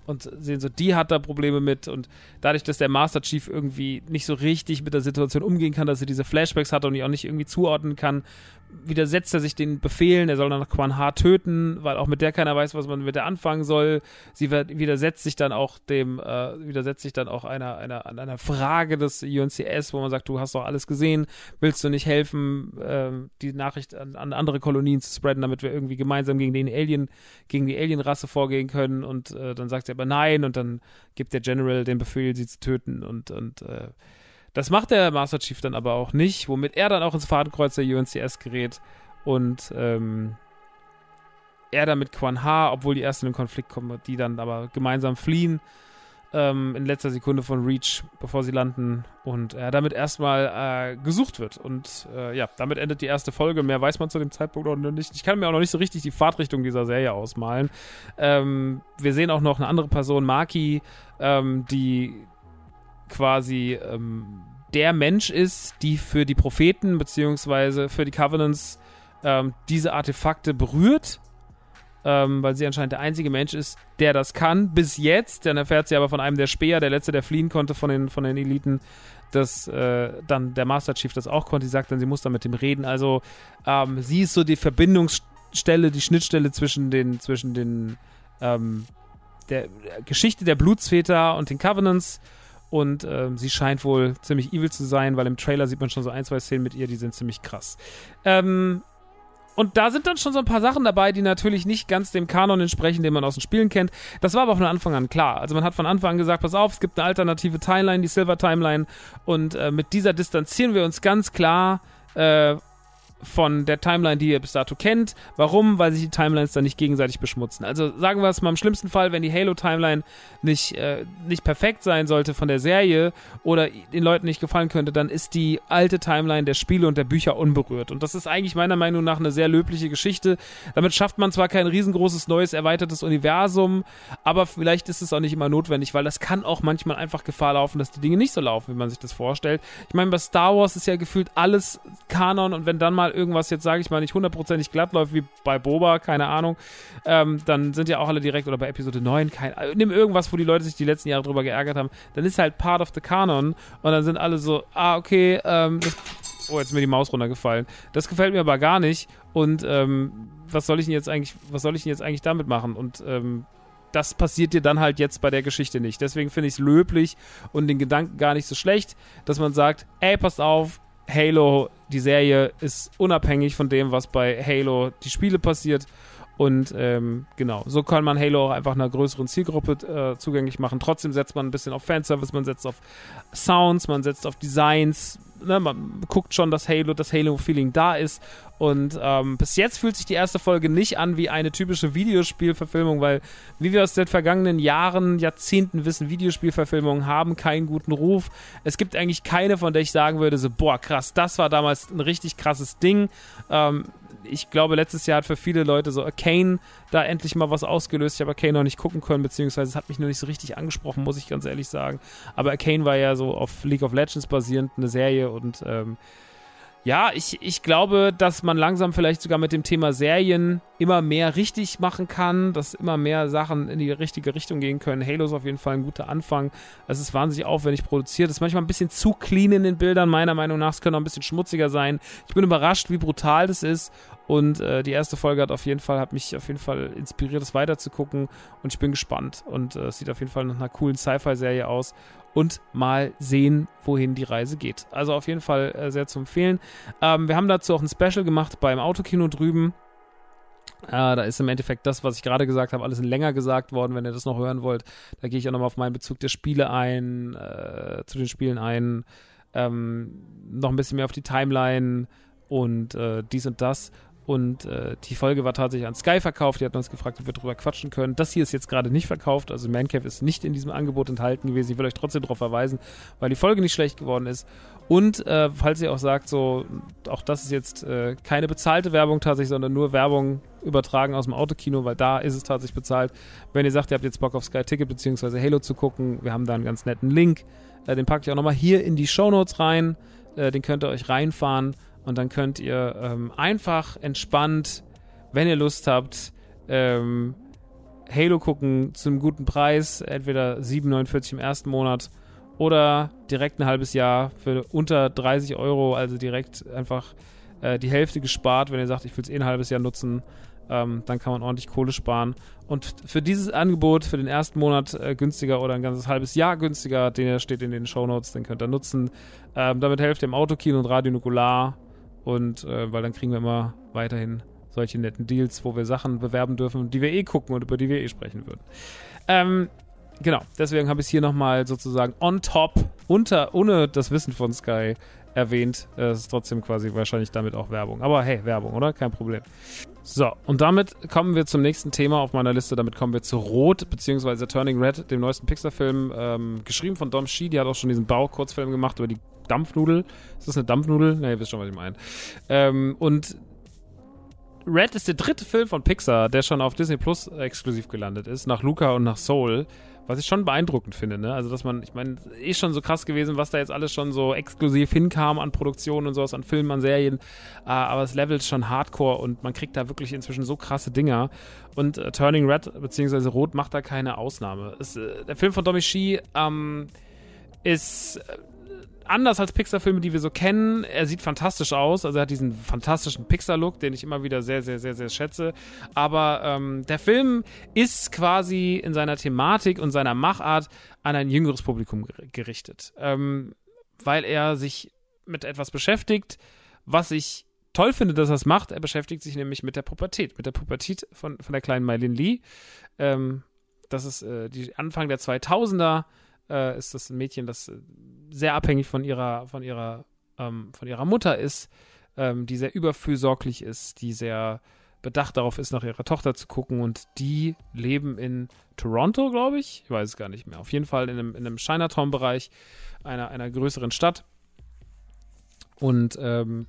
und sehen so, die hat da Probleme mit und dadurch, dass der Master Chief irgendwie nicht so richtig mit der Situation umgehen kann, dass er diese Flashbacks hat und die auch nicht irgendwie zuordnen kann, widersetzt er sich den Befehlen, er soll dann Quan Ha töten, weil auch mit der keiner weiß, was man mit der anfangen soll. Sie widersetzt sich dann auch dem, äh, widersetzt sich dann auch einer, einer, einer Frage des UNCS, wo man sagt, du hast doch alles gesehen, willst du nicht helfen, äh, die Nachricht an, an, andere Kolonien zu spreaden, damit wir irgendwie gemeinsam gegen den Alien, gegen die Alienrasse vorgehen können und äh, dann sagt sie aber nein und dann gibt der General den Befehl, sie zu töten und, und äh, das macht der Master Chief dann aber auch nicht, womit er dann auch ins Fadenkreuz der UNCS gerät und ähm, er dann mit Quan Ha, obwohl die ersten in den Konflikt kommen, die dann aber gemeinsam fliehen ähm, in letzter Sekunde von Reach, bevor sie landen und er damit erstmal äh, gesucht wird. Und äh, ja, damit endet die erste Folge. Mehr weiß man zu dem Zeitpunkt noch nicht. Ich kann mir auch noch nicht so richtig die Fahrtrichtung dieser Serie ausmalen. Ähm, wir sehen auch noch eine andere Person, Maki, ähm, die quasi ähm, der Mensch ist, die für die Propheten beziehungsweise für die Covenants ähm, diese Artefakte berührt, ähm, weil sie anscheinend der einzige Mensch ist, der das kann. Bis jetzt, dann erfährt sie aber von einem der Speer, der letzte, der fliehen konnte von den, von den Eliten, dass äh, dann der Master Chief das auch konnte. Sie sagt dann, sie muss dann mit dem reden. Also ähm, sie ist so die Verbindungsstelle, die Schnittstelle zwischen den, zwischen den ähm, der Geschichte der Blutsväter und den Covenants und äh, sie scheint wohl ziemlich evil zu sein, weil im Trailer sieht man schon so ein, zwei Szenen mit ihr, die sind ziemlich krass. Ähm, und da sind dann schon so ein paar Sachen dabei, die natürlich nicht ganz dem Kanon entsprechen, den man aus den Spielen kennt. Das war aber von Anfang an klar. Also man hat von Anfang an gesagt, pass auf, es gibt eine alternative Timeline, die Silver Timeline. Und äh, mit dieser distanzieren wir uns ganz klar äh, von der Timeline, die ihr bis dato kennt. Warum? Weil sich die Timelines dann nicht gegenseitig beschmutzen. Also sagen wir es mal im schlimmsten Fall, wenn die Halo-Timeline nicht, äh, nicht perfekt sein sollte von der Serie oder den Leuten nicht gefallen könnte, dann ist die alte Timeline der Spiele und der Bücher unberührt. Und das ist eigentlich meiner Meinung nach eine sehr löbliche Geschichte. Damit schafft man zwar kein riesengroßes, neues, erweitertes Universum, aber vielleicht ist es auch nicht immer notwendig, weil das kann auch manchmal einfach Gefahr laufen, dass die Dinge nicht so laufen, wie man sich das vorstellt. Ich meine, bei Star Wars ist ja gefühlt alles Kanon und wenn dann mal irgendwas jetzt, sage ich mal, nicht hundertprozentig glatt läuft, wie bei Boba, keine Ahnung, ähm, dann sind ja auch alle direkt, oder bei Episode 9, kein, äh, nimm irgendwas, wo die Leute sich die letzten Jahre drüber geärgert haben, dann ist halt part of the Canon und dann sind alle so, ah, okay, ähm, das, oh, jetzt ist mir die Maus runtergefallen. Das gefällt mir aber gar nicht und ähm, was soll ich denn jetzt eigentlich, was soll ich denn jetzt eigentlich damit machen? Und ähm, das passiert dir dann halt jetzt bei der Geschichte nicht. Deswegen finde ich es löblich und den Gedanken gar nicht so schlecht, dass man sagt, ey, passt auf, Halo, die Serie ist unabhängig von dem, was bei Halo die Spiele passiert. Und ähm, genau, so kann man Halo auch einfach einer größeren Zielgruppe äh, zugänglich machen. Trotzdem setzt man ein bisschen auf Fanservice, man setzt auf Sounds, man setzt auf Designs, ne, man guckt schon, dass Halo, das Halo-Feeling da ist. Und ähm, bis jetzt fühlt sich die erste Folge nicht an wie eine typische Videospielverfilmung, weil, wie wir aus den vergangenen Jahren, Jahrzehnten wissen, Videospielverfilmungen haben keinen guten Ruf. Es gibt eigentlich keine, von der ich sagen würde, so, boah, krass, das war damals ein richtig krasses Ding. Ähm, ich glaube, letztes Jahr hat für viele Leute so Arcane da endlich mal was ausgelöst. Ich habe Arcane noch nicht gucken können, beziehungsweise es hat mich nur nicht so richtig angesprochen, muss ich ganz ehrlich sagen. Aber Arcane war ja so auf League of Legends basierend eine Serie und ähm, ja, ich, ich glaube, dass man langsam vielleicht sogar mit dem Thema Serien immer mehr richtig machen kann, dass immer mehr Sachen in die richtige Richtung gehen können. Halo ist auf jeden Fall ein guter Anfang. Es ist wahnsinnig aufwendig produziert. Es ist manchmal ein bisschen zu clean in den Bildern, meiner Meinung nach. Es könnte auch ein bisschen schmutziger sein. Ich bin überrascht, wie brutal das ist. Und äh, die erste Folge hat auf jeden Fall, hat mich auf jeden Fall inspiriert, das weiterzugucken. Und ich bin gespannt. Und äh, es sieht auf jeden Fall nach einer coolen Sci-Fi-Serie aus und mal sehen, wohin die Reise geht. Also auf jeden Fall äh, sehr zu empfehlen. Ähm, wir haben dazu auch ein Special gemacht beim Autokino drüben. Äh, da ist im Endeffekt das, was ich gerade gesagt habe, alles länger gesagt worden, wenn ihr das noch hören wollt. Da gehe ich auch nochmal auf meinen Bezug der Spiele ein, äh, zu den Spielen ein, ähm, noch ein bisschen mehr auf die Timeline und äh, dies und das. Und äh, die Folge war tatsächlich an Sky verkauft. Die hatten uns gefragt, ob wir drüber quatschen können. Das hier ist jetzt gerade nicht verkauft. Also Mancave ist nicht in diesem Angebot enthalten gewesen. Ich will euch trotzdem darauf verweisen, weil die Folge nicht schlecht geworden ist. Und äh, falls ihr auch sagt, so, auch das ist jetzt äh, keine bezahlte Werbung tatsächlich, sondern nur Werbung übertragen aus dem Autokino, weil da ist es tatsächlich bezahlt. Wenn ihr sagt, ihr habt jetzt Bock auf Sky Ticket bzw. Halo zu gucken, wir haben da einen ganz netten Link. Äh, den packe ich auch nochmal hier in die Show Notes rein. Äh, den könnt ihr euch reinfahren. Und dann könnt ihr ähm, einfach entspannt, wenn ihr Lust habt, ähm, Halo gucken zu einem guten Preis, entweder 7,49 im ersten Monat oder direkt ein halbes Jahr für unter 30 Euro, also direkt einfach äh, die Hälfte gespart, wenn ihr sagt, ich will es eh ein halbes Jahr nutzen. Ähm, dann kann man ordentlich Kohle sparen. Und für dieses Angebot, für den ersten Monat äh, günstiger oder ein ganzes halbes Jahr günstiger, den steht in den Show Notes, den könnt ihr nutzen. Ähm, damit helft ihr im Autokino und Radio Nukular und äh, weil dann kriegen wir immer weiterhin solche netten Deals, wo wir Sachen bewerben dürfen, die wir eh gucken und über die wir eh sprechen würden. Ähm, genau, deswegen habe ich es hier nochmal sozusagen on top, unter, ohne das Wissen von Sky erwähnt. Es ist trotzdem quasi wahrscheinlich damit auch Werbung. Aber hey, Werbung, oder? Kein Problem. So, und damit kommen wir zum nächsten Thema auf meiner Liste. Damit kommen wir zu Rot, beziehungsweise Turning Red, dem neuesten Pixar-Film. Ähm, geschrieben von Dom Shi, die hat auch schon diesen Bau-Kurzfilm gemacht über die Dampfnudel. Ist das eine Dampfnudel? Ne, ihr wisst schon, was ich meine. Ähm, und Red ist der dritte Film von Pixar, der schon auf Disney Plus exklusiv gelandet ist, nach Luca und nach Soul. Was ich schon beeindruckend finde, ne? Also, dass man, ich meine, ist schon so krass gewesen, was da jetzt alles schon so exklusiv hinkam an Produktionen und sowas, an Filmen, an Serien. Uh, aber es levelt schon hardcore und man kriegt da wirklich inzwischen so krasse Dinger. Und uh, Turning Red bzw. Rot macht da keine Ausnahme. Es, uh, der Film von Domi Shi ähm, ist anders als Pixar-Filme, die wir so kennen. Er sieht fantastisch aus. Also er hat diesen fantastischen Pixar-Look, den ich immer wieder sehr, sehr, sehr, sehr schätze. Aber ähm, der Film ist quasi in seiner Thematik und seiner Machart an ein jüngeres Publikum gerichtet. Ähm, weil er sich mit etwas beschäftigt, was ich toll finde, dass er es macht. Er beschäftigt sich nämlich mit der Pubertät. Mit der Pubertät von, von der kleinen Mylin Lee. Ähm, das ist äh, die Anfang der 2000er äh, ist das ein Mädchen, das äh, sehr abhängig von ihrer, von ihrer, ähm, von ihrer Mutter ist, ähm, die sehr überfürsorglich ist, die sehr bedacht darauf ist, nach ihrer Tochter zu gucken und die leben in Toronto, glaube ich. Ich weiß es gar nicht mehr. Auf jeden Fall in einem, in einem Chinatown-Bereich einer, einer größeren Stadt. Und ähm,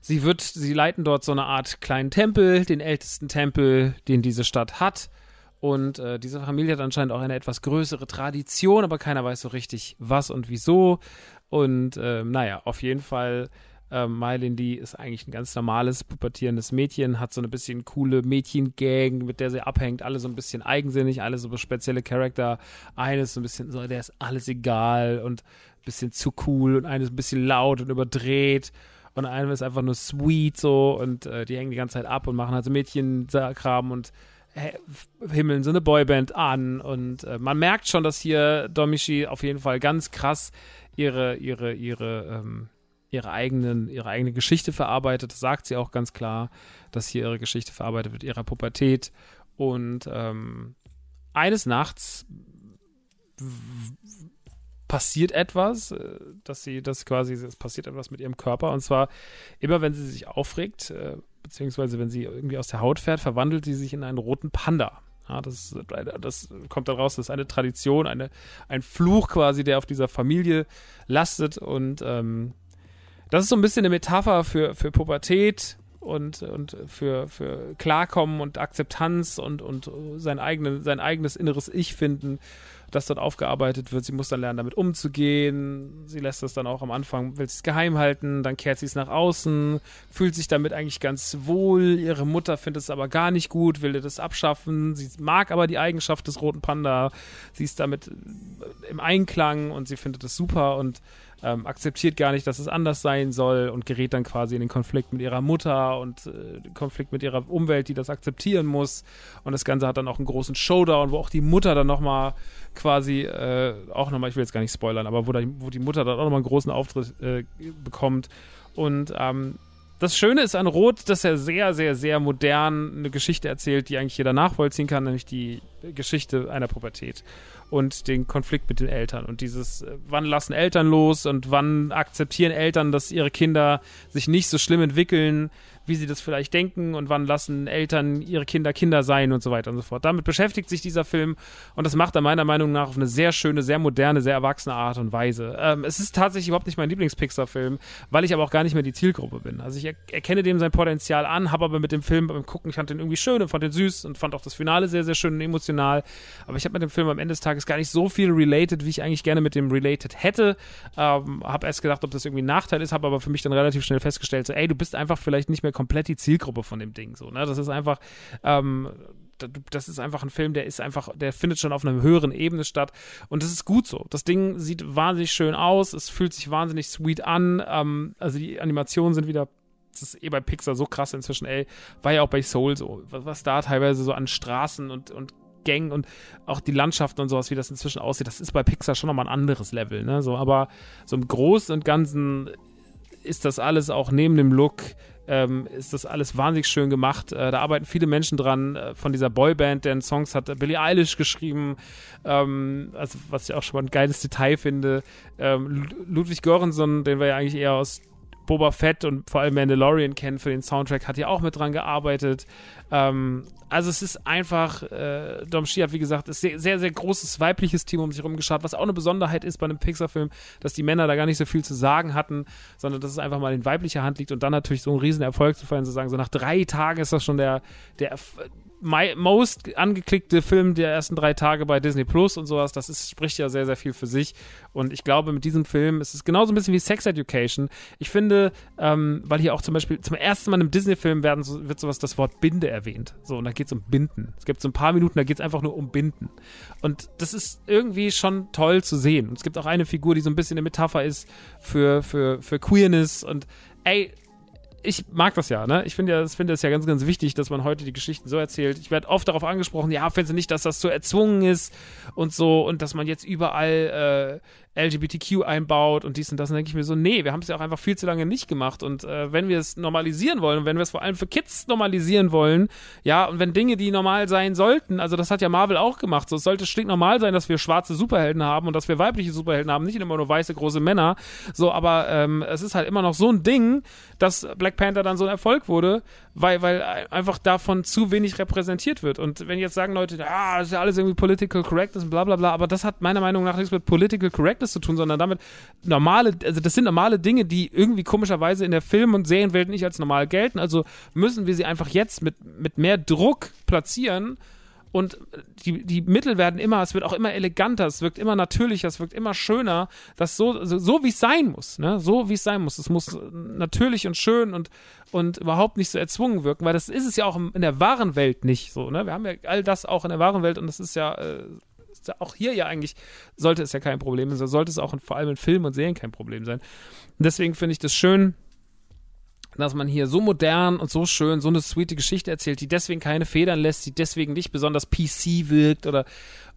sie wird, sie leiten dort so eine Art kleinen Tempel, den ältesten Tempel, den diese Stadt hat. Und äh, diese Familie hat anscheinend auch eine etwas größere Tradition, aber keiner weiß so richtig, was und wieso. Und äh, naja, auf jeden Fall, äh, Mylin Lee ist eigentlich ein ganz normales, pubertierendes Mädchen, hat so eine bisschen coole Mädchengang, mit der sie abhängt, alle so ein bisschen eigensinnig, alle so spezielle Charakter. Eines so ein bisschen so, der ist alles egal und ein bisschen zu cool und eines ein bisschen laut und überdreht und einer ist einfach nur sweet so und äh, die hängen die ganze Zeit ab und machen halt so Mädchenkram und himmeln so eine Boyband an und äh, man merkt schon, dass hier Domichi auf jeden Fall ganz krass ihre, ihre, ihre, ähm, ihre, eigenen, ihre eigene Geschichte verarbeitet. Das sagt sie auch ganz klar, dass hier ihre Geschichte verarbeitet wird, ihrer Pubertät. Und ähm, eines Nachts passiert etwas, äh, dass sie das quasi, es passiert etwas mit ihrem Körper. Und zwar immer, wenn sie sich aufregt, äh, beziehungsweise wenn sie irgendwie aus der Haut fährt, verwandelt sie sich in einen roten Panda. Ja, das, das kommt dann raus, das ist eine Tradition, eine, ein Fluch quasi, der auf dieser Familie lastet. Und ähm, das ist so ein bisschen eine Metapher für, für Pubertät und, und für, für Klarkommen und Akzeptanz und, und sein, eigene, sein eigenes inneres Ich finden. Das dort aufgearbeitet wird. Sie muss dann lernen, damit umzugehen. Sie lässt das dann auch am Anfang, will es geheim halten, dann kehrt sie es nach außen, fühlt sich damit eigentlich ganz wohl. Ihre Mutter findet es aber gar nicht gut, will das abschaffen. Sie mag aber die Eigenschaft des roten Panda. Sie ist damit im Einklang und sie findet es super und ähm, akzeptiert gar nicht, dass es anders sein soll und gerät dann quasi in den Konflikt mit ihrer Mutter und äh, Konflikt mit ihrer Umwelt, die das akzeptieren muss. Und das Ganze hat dann auch einen großen Showdown, wo auch die Mutter dann nochmal quasi, äh, auch nochmal, ich will jetzt gar nicht spoilern, aber wo, da, wo die Mutter dann auch nochmal einen großen Auftritt äh, bekommt. Und ähm, das Schöne ist an Rot, dass er sehr, sehr, sehr modern eine Geschichte erzählt, die eigentlich jeder nachvollziehen kann, nämlich die Geschichte einer Pubertät und den Konflikt mit den Eltern und dieses, äh, wann lassen Eltern los und wann akzeptieren Eltern, dass ihre Kinder sich nicht so schlimm entwickeln, wie sie das vielleicht denken und wann lassen Eltern ihre Kinder Kinder sein und so weiter und so fort. Damit beschäftigt sich dieser Film und das macht er meiner Meinung nach auf eine sehr schöne, sehr moderne, sehr erwachsene Art und Weise. Ähm, es ist tatsächlich überhaupt nicht mein Lieblings-Pixar-Film, weil ich aber auch gar nicht mehr die Zielgruppe bin. Also ich er erkenne dem sein Potenzial an, habe aber mit dem Film beim Gucken, ich fand den irgendwie schön und fand den süß und fand auch das Finale sehr, sehr schön und emotional. Aber ich habe mit dem Film am Ende des Tages gar nicht so viel related, wie ich eigentlich gerne mit dem related hätte. Ähm, habe erst gedacht, ob das irgendwie ein Nachteil ist, habe aber für mich dann relativ schnell festgestellt, so, ey, du bist einfach vielleicht nicht mehr komplett die Zielgruppe von dem Ding. So, ne? Das ist einfach, ähm, das ist einfach ein Film, der ist einfach, der findet schon auf einer höheren Ebene statt. Und das ist gut so. Das Ding sieht wahnsinnig schön aus, es fühlt sich wahnsinnig sweet an. Ähm, also die Animationen sind wieder das ist eh bei Pixar so krass inzwischen, ey, war ja auch bei Soul so, was, da teilweise so an Straßen und, und Gängen und auch die Landschaften und sowas, wie das inzwischen aussieht, das ist bei Pixar schon nochmal ein anderes Level, ne, so, aber so im Großen und Ganzen ist das alles auch neben dem Look ähm, ist das alles wahnsinnig schön gemacht. Äh, da arbeiten viele Menschen dran äh, von dieser Boyband, deren Songs hat Billie Eilish geschrieben, ähm, also was ich auch schon mal ein geiles Detail finde. Ähm, Ludwig Göransson, den wir ja eigentlich eher aus Boba Fett und vor allem Mandalorian kennen für den Soundtrack, hat ja auch mit dran gearbeitet. Ähm, also es ist einfach, äh, Dom Shi hat wie gesagt, ist sehr, sehr, sehr großes weibliches Team um sich herum geschaut, was auch eine Besonderheit ist bei einem Pixar-Film, dass die Männer da gar nicht so viel zu sagen hatten, sondern dass es einfach mal in weiblicher Hand liegt und dann natürlich so einen riesen Erfolg zu feiern, zu sagen, so nach drei Tagen ist das schon der, der my, most angeklickte Film der ersten drei Tage bei Disney Plus und sowas, das ist, spricht ja sehr, sehr viel für sich. Und ich glaube, mit diesem Film ist es genauso ein bisschen wie Sex Education. Ich finde, ähm, weil hier auch zum Beispiel zum ersten Mal in einem Disney-Film werden, wird sowas das Wort Binde erwähnt. So, und da geht es um Binden. Es gibt so ein paar Minuten, da geht es einfach nur um Binden. Und das ist irgendwie schon toll zu sehen. Und es gibt auch eine Figur, die so ein bisschen eine Metapher ist für, für, für Queerness und ey, ich mag das ja, ne? Ich finde ja, finde es ja ganz, ganz wichtig, dass man heute die Geschichten so erzählt. Ich werde oft darauf angesprochen, ja, finden Sie nicht, dass das so erzwungen ist und so und dass man jetzt überall äh, LGBTQ einbaut und dies und das. dann denke ich mir so, nee, wir haben es ja auch einfach viel zu lange nicht gemacht. Und äh, wenn wir es normalisieren wollen und wenn wir es vor allem für Kids normalisieren wollen, ja, und wenn Dinge, die normal sein sollten, also das hat ja Marvel auch gemacht, so es sollte schlicht normal sein, dass wir schwarze Superhelden haben und dass wir weibliche Superhelden haben, nicht immer nur weiße große Männer. So, aber ähm, es ist halt immer noch so ein Ding, dass Black Panther dann so ein Erfolg wurde, weil, weil einfach davon zu wenig repräsentiert wird. Und wenn jetzt sagen Leute, ah, das ist ja alles irgendwie political correctness und bla bla bla, aber das hat meiner Meinung nach nichts mit political correctness zu tun, sondern damit normale, also das sind normale Dinge, die irgendwie komischerweise in der Film- und Serienwelt nicht als normal gelten. Also müssen wir sie einfach jetzt mit, mit mehr Druck platzieren und die, die Mittel werden immer, es wird auch immer eleganter, es wirkt immer natürlicher, es wirkt immer schöner, das so, so, so wie es sein muss, ne? So wie es sein muss. Es muss natürlich und schön und, und überhaupt nicht so erzwungen wirken, weil das ist es ja auch in der wahren Welt nicht so, ne? Wir haben ja all das auch in der wahren Welt und das ist ja, äh, ist ja auch hier ja eigentlich, sollte es ja kein Problem sein, sollte es auch in, vor allem in Filmen und Serien kein Problem sein. Und deswegen finde ich das schön, dass man hier so modern und so schön so eine sweete Geschichte erzählt, die deswegen keine Federn lässt, die deswegen nicht besonders PC wirkt oder,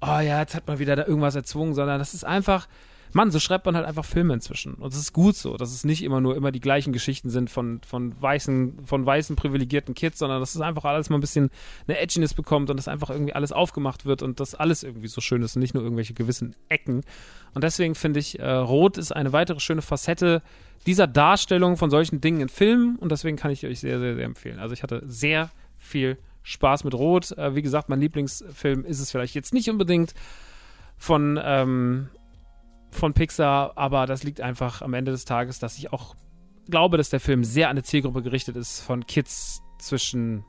oh ja, jetzt hat man wieder da irgendwas erzwungen, sondern das ist einfach, Mann, so schreibt man halt einfach Filme inzwischen. Und es ist gut so, dass es nicht immer nur immer die gleichen Geschichten sind von, von weißen, von weißen privilegierten Kids, sondern dass es einfach alles mal ein bisschen eine Edginess bekommt und dass einfach irgendwie alles aufgemacht wird und dass alles irgendwie so schön ist und nicht nur irgendwelche gewissen Ecken. Und deswegen finde ich, äh, Rot ist eine weitere schöne Facette dieser Darstellung von solchen Dingen in Filmen und deswegen kann ich euch sehr, sehr, sehr empfehlen. Also ich hatte sehr viel Spaß mit Rot. Äh, wie gesagt, mein Lieblingsfilm ist es vielleicht jetzt nicht unbedingt von, ähm, von Pixar, aber das liegt einfach am Ende des Tages, dass ich auch glaube, dass der Film sehr an eine Zielgruppe gerichtet ist von Kids zwischen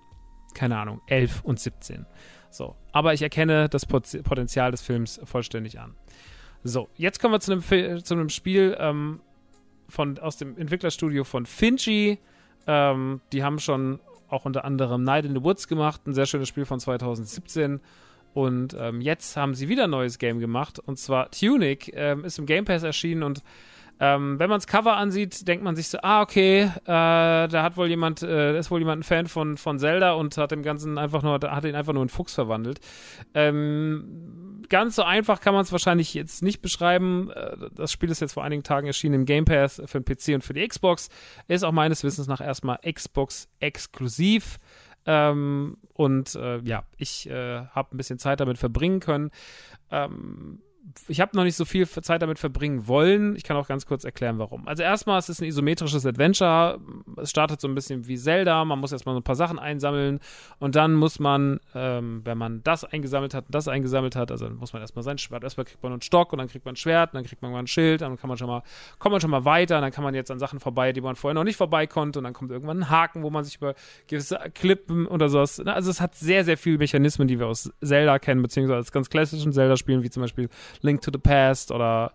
keine Ahnung, 11 und 17. So, aber ich erkenne das Potenzial des Films vollständig an. So, jetzt kommen wir zu einem, zu einem Spiel ähm, von, aus dem Entwicklerstudio von Finchi. Ähm, die haben schon auch unter anderem Night in the Woods gemacht, ein sehr schönes Spiel von 2017. Und ähm, jetzt haben sie wieder ein neues Game gemacht, und zwar Tunic, ähm, ist im Game Pass erschienen und ähm, wenn man das Cover ansieht, denkt man sich so, ah, okay, äh, da hat wohl jemand, äh, ist wohl jemand ein Fan von, von Zelda und hat dem Ganzen einfach nur, hat ihn einfach nur in Fuchs verwandelt. Ähm, ganz so einfach kann man es wahrscheinlich jetzt nicht beschreiben. Äh, das Spiel ist jetzt vor einigen Tagen erschienen im Game Pass für den PC und für die Xbox. Ist auch meines Wissens nach erstmal Xbox exklusiv. Ähm, und äh, ja, ich äh, habe ein bisschen Zeit damit verbringen können. Ähm, ich habe noch nicht so viel Zeit damit verbringen wollen. Ich kann auch ganz kurz erklären, warum. Also erstmal, es ist ein isometrisches Adventure. Es startet so ein bisschen wie Zelda. Man muss erstmal so ein paar Sachen einsammeln und dann muss man, ähm, wenn man das eingesammelt hat und das eingesammelt hat, also muss man erstmal sein Schwert, erstmal kriegt man einen Stock und dann kriegt man ein Schwert und dann kriegt man mal ein Schild, dann kann man schon mal, kommt man schon mal weiter, und dann kann man jetzt an Sachen vorbei, die man vorher noch nicht vorbei konnte und dann kommt irgendwann ein Haken, wo man sich über gewisse Klippen oder sowas, also es hat sehr, sehr viele Mechanismen, die wir aus Zelda kennen, beziehungsweise aus ganz klassischen Zelda-Spielen, wie zum Beispiel Link to the Past oder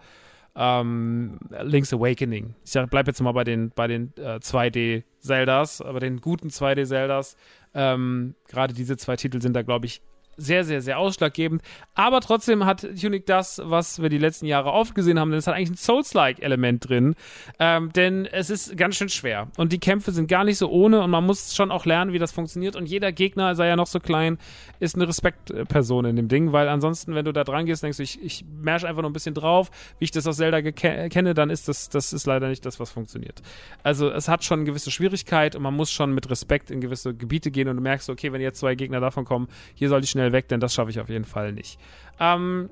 ähm, Link's Awakening. Ich bleibe jetzt mal bei den, bei den äh, 2D-Zeldas, aber den guten 2D-Zeldas. Ähm, Gerade diese zwei Titel sind da, glaube ich, sehr, sehr, sehr ausschlaggebend. Aber trotzdem hat Tunic das, was wir die letzten Jahre oft gesehen haben, denn es hat eigentlich ein Souls-like-Element drin. Ähm, denn es ist ganz schön schwer. Und die Kämpfe sind gar nicht so ohne und man muss schon auch lernen, wie das funktioniert. Und jeder Gegner, sei ja noch so klein, ist eine Respektperson in dem Ding, weil ansonsten, wenn du da dran gehst, denkst du, ich, ich mersch einfach nur ein bisschen drauf, wie ich das aus Zelda kenne, dann ist das, das ist leider nicht das, was funktioniert. Also es hat schon eine gewisse Schwierigkeit und man muss schon mit Respekt in gewisse Gebiete gehen und du merkst, okay, wenn jetzt zwei Gegner davon kommen, hier soll ich schnell schnell weg, denn das schaffe ich auf jeden Fall nicht. Ähm,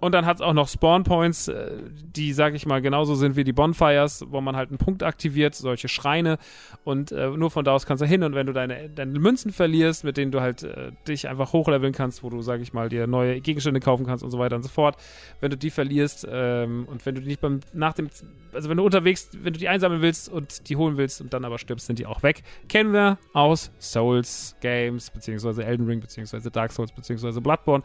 und dann hat es auch noch Spawn Points, äh, die, sag ich mal, genauso sind wie die Bonfires, wo man halt einen Punkt aktiviert, solche Schreine. Und äh, nur von da aus kannst du hin. Und wenn du deine, deine Münzen verlierst, mit denen du halt äh, dich einfach hochleveln kannst, wo du, sag ich mal, dir neue Gegenstände kaufen kannst und so weiter und so fort, wenn du die verlierst ähm, und wenn du die nicht beim, nach dem, also wenn du unterwegs, wenn du die einsammeln willst und die holen willst und dann aber stirbst, sind die auch weg. Kennen wir aus Souls Games, beziehungsweise Elden Ring, beziehungsweise Dark Souls, beziehungsweise Bloodborne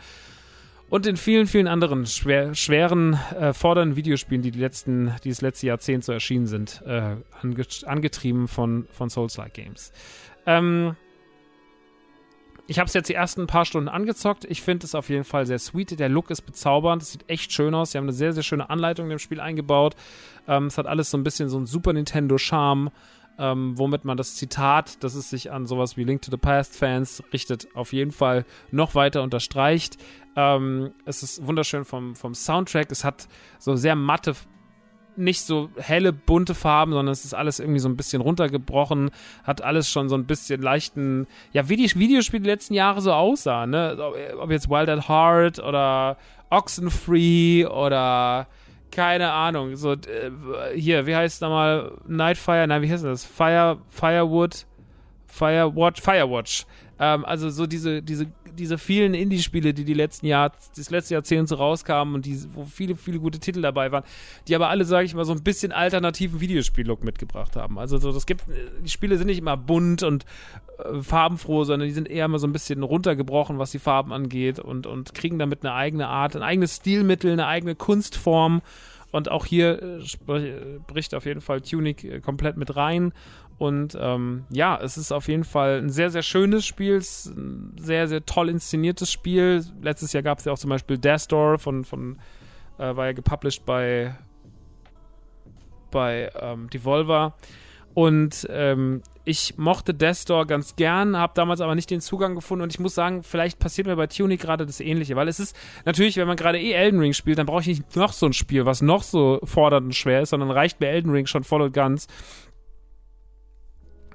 und in vielen, vielen anderen schwer, schweren, äh, fordernden Videospielen, die, die, letzten, die das letzte Jahrzehnt so erschienen sind, äh, ange angetrieben von, von Souls-like Games. Ähm, ich habe es jetzt die ersten paar Stunden angezockt. Ich finde es auf jeden Fall sehr sweet. Der Look ist bezaubernd. Es sieht echt schön aus. Sie haben eine sehr, sehr schöne Anleitung in dem Spiel eingebaut. Ähm, es hat alles so ein bisschen so ein Super Nintendo-Charme ähm, womit man das Zitat, dass es sich an sowas wie Link to the Past Fans richtet, auf jeden Fall noch weiter unterstreicht. Ähm, es ist wunderschön vom, vom Soundtrack. Es hat so sehr matte nicht so helle, bunte Farben, sondern es ist alles irgendwie so ein bisschen runtergebrochen, hat alles schon so ein bisschen leichten, ja, wie die Videospiele die letzten Jahre so aussahen, ne? Ob jetzt Wild at Heart oder Oxenfree oder keine Ahnung. So, äh, hier, wie heißt es nochmal? Nightfire? Nein, wie heißt das? Fire, Firewood, Firewatch, Firewatch. Ähm, also so diese, diese, diese vielen Indie-Spiele, die die letzten Jahr, das letzte Jahrzehnt so rauskamen und die, wo viele, viele gute Titel dabei waren, die aber alle, sage ich mal, so ein bisschen alternativen Videospiel-Look mitgebracht haben. Also so, das gibt, die Spiele sind nicht immer bunt und äh, farbenfroh, sondern die sind eher mal so ein bisschen runtergebrochen, was die Farben angeht und, und kriegen damit eine eigene Art, ein eigenes Stilmittel, eine eigene Kunstform. Und auch hier äh, bricht auf jeden Fall Tunic äh, komplett mit rein. Und ähm, ja, es ist auf jeden Fall ein sehr, sehr schönes Spiel, ein sehr, sehr toll inszeniertes Spiel. Letztes Jahr gab es ja auch zum Beispiel Death Door von, von äh, war ja gepublished bei, bei ähm, Devolver. Und ähm, ich mochte Death ganz gern, habe damals aber nicht den Zugang gefunden und ich muss sagen, vielleicht passiert mir bei Tunic gerade das Ähnliche, weil es ist natürlich, wenn man gerade eh Elden Ring spielt, dann brauche ich nicht noch so ein Spiel, was noch so fordernd und schwer ist, sondern reicht mir Elden Ring schon voll und ganz.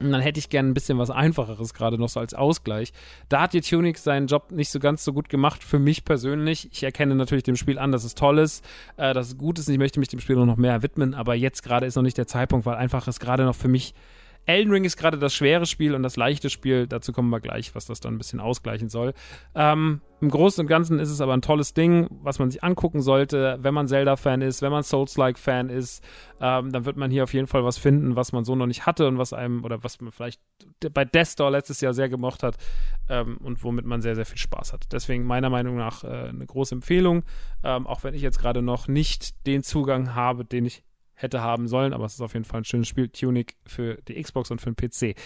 Und dann hätte ich gerne ein bisschen was Einfacheres gerade noch so als Ausgleich. Da hat die Tunic seinen Job nicht so ganz so gut gemacht für mich persönlich. Ich erkenne natürlich dem Spiel an, dass es toll ist, äh, dass es gut ist und ich möchte mich dem Spiel noch mehr widmen, aber jetzt gerade ist noch nicht der Zeitpunkt, weil einfach es gerade noch für mich Elden Ring ist gerade das schwere Spiel und das leichte Spiel. Dazu kommen wir gleich, was das dann ein bisschen ausgleichen soll. Ähm, Im Großen und Ganzen ist es aber ein tolles Ding, was man sich angucken sollte, wenn man Zelda-Fan ist, wenn man Souls-like-Fan ist. Ähm, dann wird man hier auf jeden Fall was finden, was man so noch nicht hatte und was einem oder was man vielleicht bei Death Store letztes Jahr sehr gemocht hat ähm, und womit man sehr, sehr viel Spaß hat. Deswegen meiner Meinung nach äh, eine große Empfehlung, ähm, auch wenn ich jetzt gerade noch nicht den Zugang habe, den ich hätte haben sollen, aber es ist auf jeden Fall ein schönes Spiel. Tunic für die Xbox und für den PC.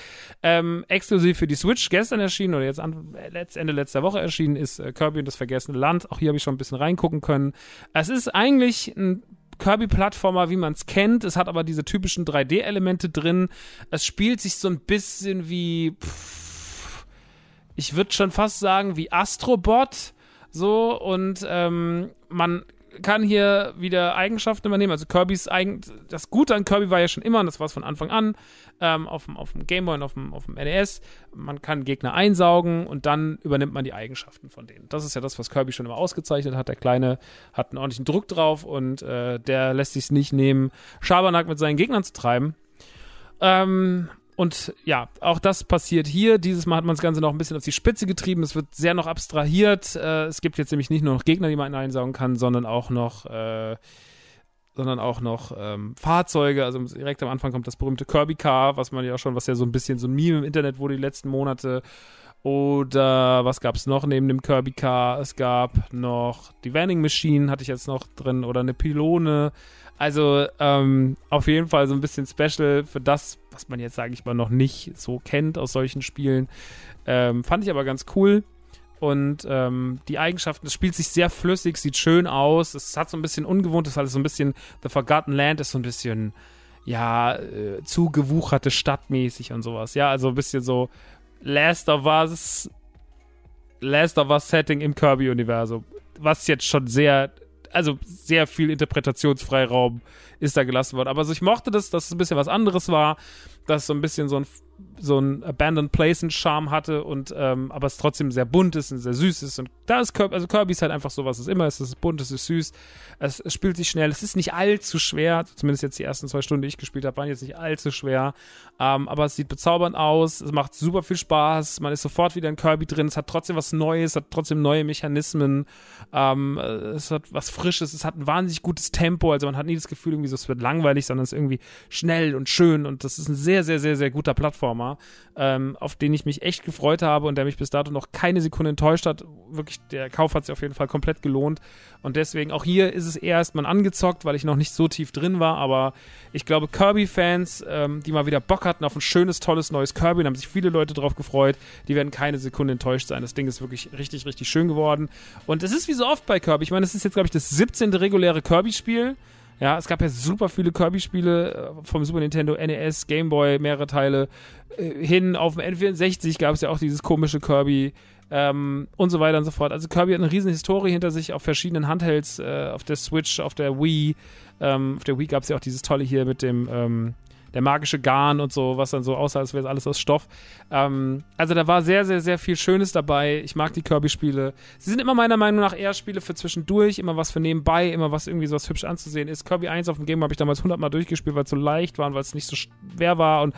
Ähm, exklusiv für die Switch gestern erschienen oder jetzt an, Ende letzter Woche erschienen ist äh, Kirby und das vergessene Land. Auch hier habe ich schon ein bisschen reingucken können. Es ist eigentlich ein Kirby-Plattformer, wie man es kennt. Es hat aber diese typischen 3D-Elemente drin. Es spielt sich so ein bisschen wie, pff, ich würde schon fast sagen, wie Astrobot. So, und ähm, man kann hier wieder Eigenschaften übernehmen. Also Kirby's eigen, das Gute an Kirby war ja schon immer, und das war es von Anfang an, ähm, auf, dem, Gameboy und auf dem, auf dem NES. Man kann Gegner einsaugen und dann übernimmt man die Eigenschaften von denen. Das ist ja das, was Kirby schon immer ausgezeichnet hat. Der Kleine hat einen ordentlichen Druck drauf und äh, der lässt sich nicht nehmen, Schabernack mit seinen Gegnern zu treiben. Ähm, und ja, auch das passiert hier. Dieses Mal hat man das Ganze noch ein bisschen auf die Spitze getrieben. Es wird sehr noch abstrahiert. Äh, es gibt jetzt nämlich nicht nur noch Gegner, die man einsaugen kann, sondern auch noch, äh, sondern auch noch ähm, Fahrzeuge. Also direkt am Anfang kommt das berühmte Kirby Car, was man ja schon, was ja so ein bisschen so ein Meme im Internet wurde die letzten Monate. Oder was gab es noch neben dem Kirby Car? Es gab noch die Vending Machine, hatte ich jetzt noch drin, oder eine Pylone. Also ähm, auf jeden Fall so ein bisschen special für das, was man jetzt, sage ich mal, noch nicht so kennt aus solchen Spielen. Ähm, fand ich aber ganz cool. Und ähm, die Eigenschaften, es spielt sich sehr flüssig, sieht schön aus. Es hat so ein bisschen ungewohntes, weil es so ein bisschen The Forgotten Land ist so ein bisschen, ja, äh, zugewucherte Stadtmäßig und sowas. Ja, also ein bisschen so Last of Us, Last of Us Setting im Kirby-Universum. Was jetzt schon sehr also sehr viel Interpretationsfreiraum ist da gelassen worden. Aber also ich mochte das, dass es ein bisschen was anderes war, dass so ein bisschen so ein so ein Abandoned Place Charme hatte und ähm, aber es trotzdem sehr bunt ist und sehr süß ist und da ist Kirby, also Kirby ist halt einfach so, was es immer ist, es ist bunt, es ist süß, es, es spielt sich schnell, es ist nicht allzu schwer, zumindest jetzt die ersten zwei Stunden, die ich gespielt habe, waren jetzt nicht allzu schwer, ähm, aber es sieht bezaubernd aus, es macht super viel Spaß, man ist sofort wieder in Kirby drin, es hat trotzdem was Neues, hat trotzdem neue Mechanismen, ähm, es hat was Frisches, es hat ein wahnsinnig gutes Tempo, also man hat nie das Gefühl, irgendwie so, es wird langweilig, sondern es ist irgendwie schnell und schön. Und das ist ein sehr, sehr, sehr, sehr guter Plattformer ähm, auf den ich mich echt gefreut habe und der mich bis dato noch keine Sekunde enttäuscht hat. Wirklich, der Kauf hat sich auf jeden Fall komplett gelohnt. Und deswegen, auch hier ist es erst mal angezockt, weil ich noch nicht so tief drin war. Aber ich glaube, Kirby-Fans, ähm, die mal wieder Bock hatten auf ein schönes, tolles neues Kirby, da haben sich viele Leute drauf gefreut, die werden keine Sekunde enttäuscht sein. Das Ding ist wirklich richtig, richtig schön geworden. Und es ist wie so oft bei Kirby. Ich meine, es ist jetzt, glaube ich, das 17. reguläre Kirby-Spiel. Ja, es gab ja super viele Kirby-Spiele äh, vom Super Nintendo, NES, Game Boy, mehrere Teile. Äh, hin auf dem N64 gab es ja auch dieses komische Kirby ähm, und so weiter und so fort. Also Kirby hat eine riesen Historie hinter sich auf verschiedenen Handhelds, äh, auf der Switch, auf der Wii. Ähm, auf der Wii gab es ja auch dieses tolle hier mit dem ähm, der magische Garn und so, was dann so aussah, als wäre es alles aus Stoff. Ähm, also da war sehr, sehr, sehr viel Schönes dabei. Ich mag die Kirby-Spiele. Sie sind immer meiner Meinung nach eher Spiele für zwischendurch, immer was für nebenbei, immer was irgendwie so was hübsch anzusehen ist. Kirby 1 auf dem Game habe ich damals 100 Mal durchgespielt, weil es so leicht war und weil es nicht so schwer war und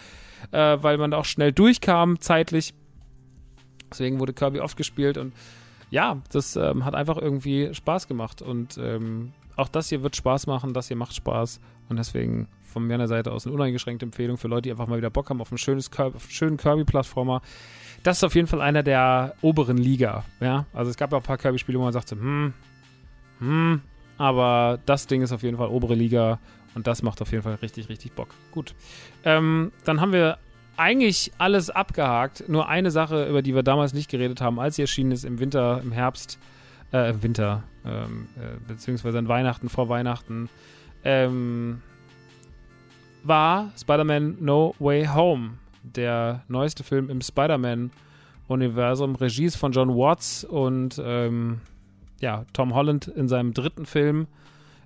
äh, weil man da auch schnell durchkam zeitlich. Deswegen wurde Kirby oft gespielt und ja, das ähm, hat einfach irgendwie Spaß gemacht und ähm, auch das hier wird Spaß machen, das hier macht Spaß und deswegen von meiner Seite aus eine uneingeschränkte Empfehlung für Leute, die einfach mal wieder Bock haben auf, ein schönes Kirby, auf einen schönen Kirby-Plattformer. Das ist auf jeden Fall einer der oberen Liga. Ja? Also es gab ja ein paar Kirby-Spiele, wo man sagte, hm, hm, aber das Ding ist auf jeden Fall obere Liga und das macht auf jeden Fall richtig, richtig Bock. Gut. Ähm, dann haben wir eigentlich alles abgehakt. Nur eine Sache, über die wir damals nicht geredet haben, als sie erschienen ist im Winter, im Herbst, äh, im Winter, ähm, äh, beziehungsweise an Weihnachten, vor Weihnachten. Ähm, war Spider-Man No Way Home, der neueste Film im Spider-Man-Universum. Regie von John Watts und ähm, ja, Tom Holland in seinem dritten Film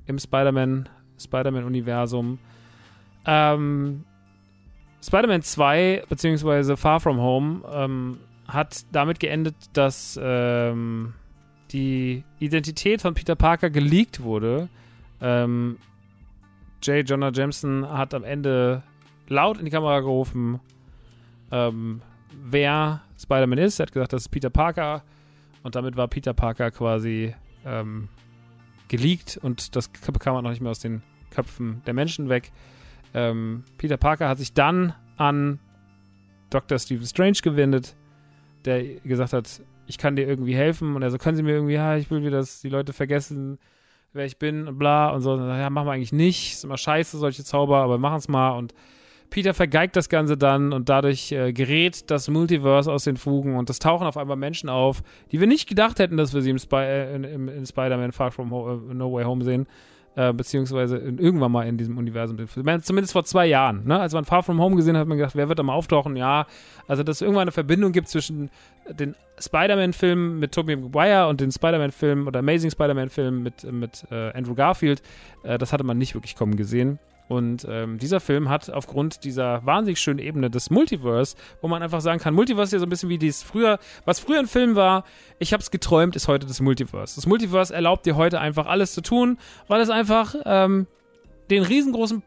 im Spider-Man Spider-Man-Universum. Ähm, Spider-Man 2 beziehungsweise Far From Home ähm, hat damit geendet, dass ähm, die Identität von Peter Parker geleakt wurde. Ähm, J. Jonah Jameson hat am Ende laut in die Kamera gerufen, ähm, wer Spider-Man ist. Er hat gesagt, das ist Peter Parker. Und damit war Peter Parker quasi ähm, geleakt und das bekam man noch nicht mehr aus den Köpfen der Menschen weg. Ähm, Peter Parker hat sich dann an Dr. Stephen Strange gewendet, der gesagt hat, ich kann dir irgendwie helfen. Und er so, können Sie mir irgendwie, ja, ich will wieder, dass die Leute vergessen, wer ich bin und bla und so. Ja, machen wir eigentlich nicht. Ist immer scheiße, solche Zauber, aber machen es mal. Und Peter vergeigt das Ganze dann und dadurch äh, gerät das Multiverse aus den Fugen und es tauchen auf einmal Menschen auf, die wir nicht gedacht hätten, dass wir sie im, Spy äh, in, in Spider-Man Far From Ho äh, No Way Home sehen. Äh, beziehungsweise irgendwann mal in diesem Universum. Zumindest vor zwei Jahren. Ne? Als man Far From Home gesehen hat, hat man gedacht, wer wird da mal auftauchen? Ja, also dass es irgendwann eine Verbindung gibt zwischen den Spider-Man-Filmen mit Tobey Maguire und den Spider-Man-Filmen oder Amazing Spider-Man-Filmen mit, mit äh, Andrew Garfield, äh, das hatte man nicht wirklich kommen gesehen. Und ähm, dieser Film hat aufgrund dieser wahnsinnig schönen Ebene des Multiverse, wo man einfach sagen kann, Multiverse ist ja so ein bisschen wie dies früher, was früher ein Film war, ich hab's geträumt, ist heute das Multiverse. Das Multiverse erlaubt dir heute einfach alles zu tun, weil es einfach ähm, den riesengroßen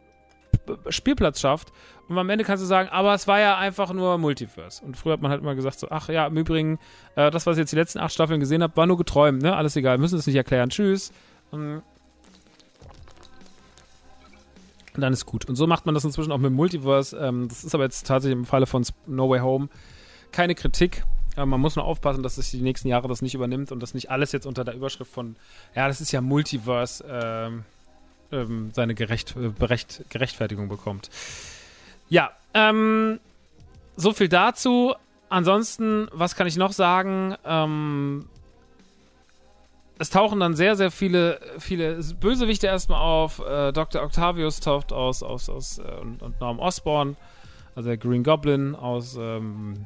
Spielplatz schafft. Und am Ende kannst du sagen, aber es war ja einfach nur Multiverse. Und früher hat man halt immer gesagt so, ach ja, im Übrigen, äh, das, was ich jetzt die letzten acht Staffeln gesehen habe, war nur geträumt, ne? Alles egal, müssen es nicht erklären. Tschüss. Und dann ist gut. Und so macht man das inzwischen auch mit Multiverse. Ähm, das ist aber jetzt tatsächlich im Falle von No Way Home keine Kritik. Aber man muss nur aufpassen, dass sich die nächsten Jahre das nicht übernimmt und dass nicht alles jetzt unter der Überschrift von, ja, das ist ja Multiverse, ähm, ähm, seine Gerecht, äh, Berecht, Gerechtfertigung bekommt. Ja, ähm, so viel dazu. Ansonsten, was kann ich noch sagen? Ähm, es tauchen dann sehr, sehr viele, viele Bösewichte erstmal auf. Äh, Dr. Octavius taucht aus, aus, aus äh, und, und Norm Osborn, also der Green Goblin aus ähm,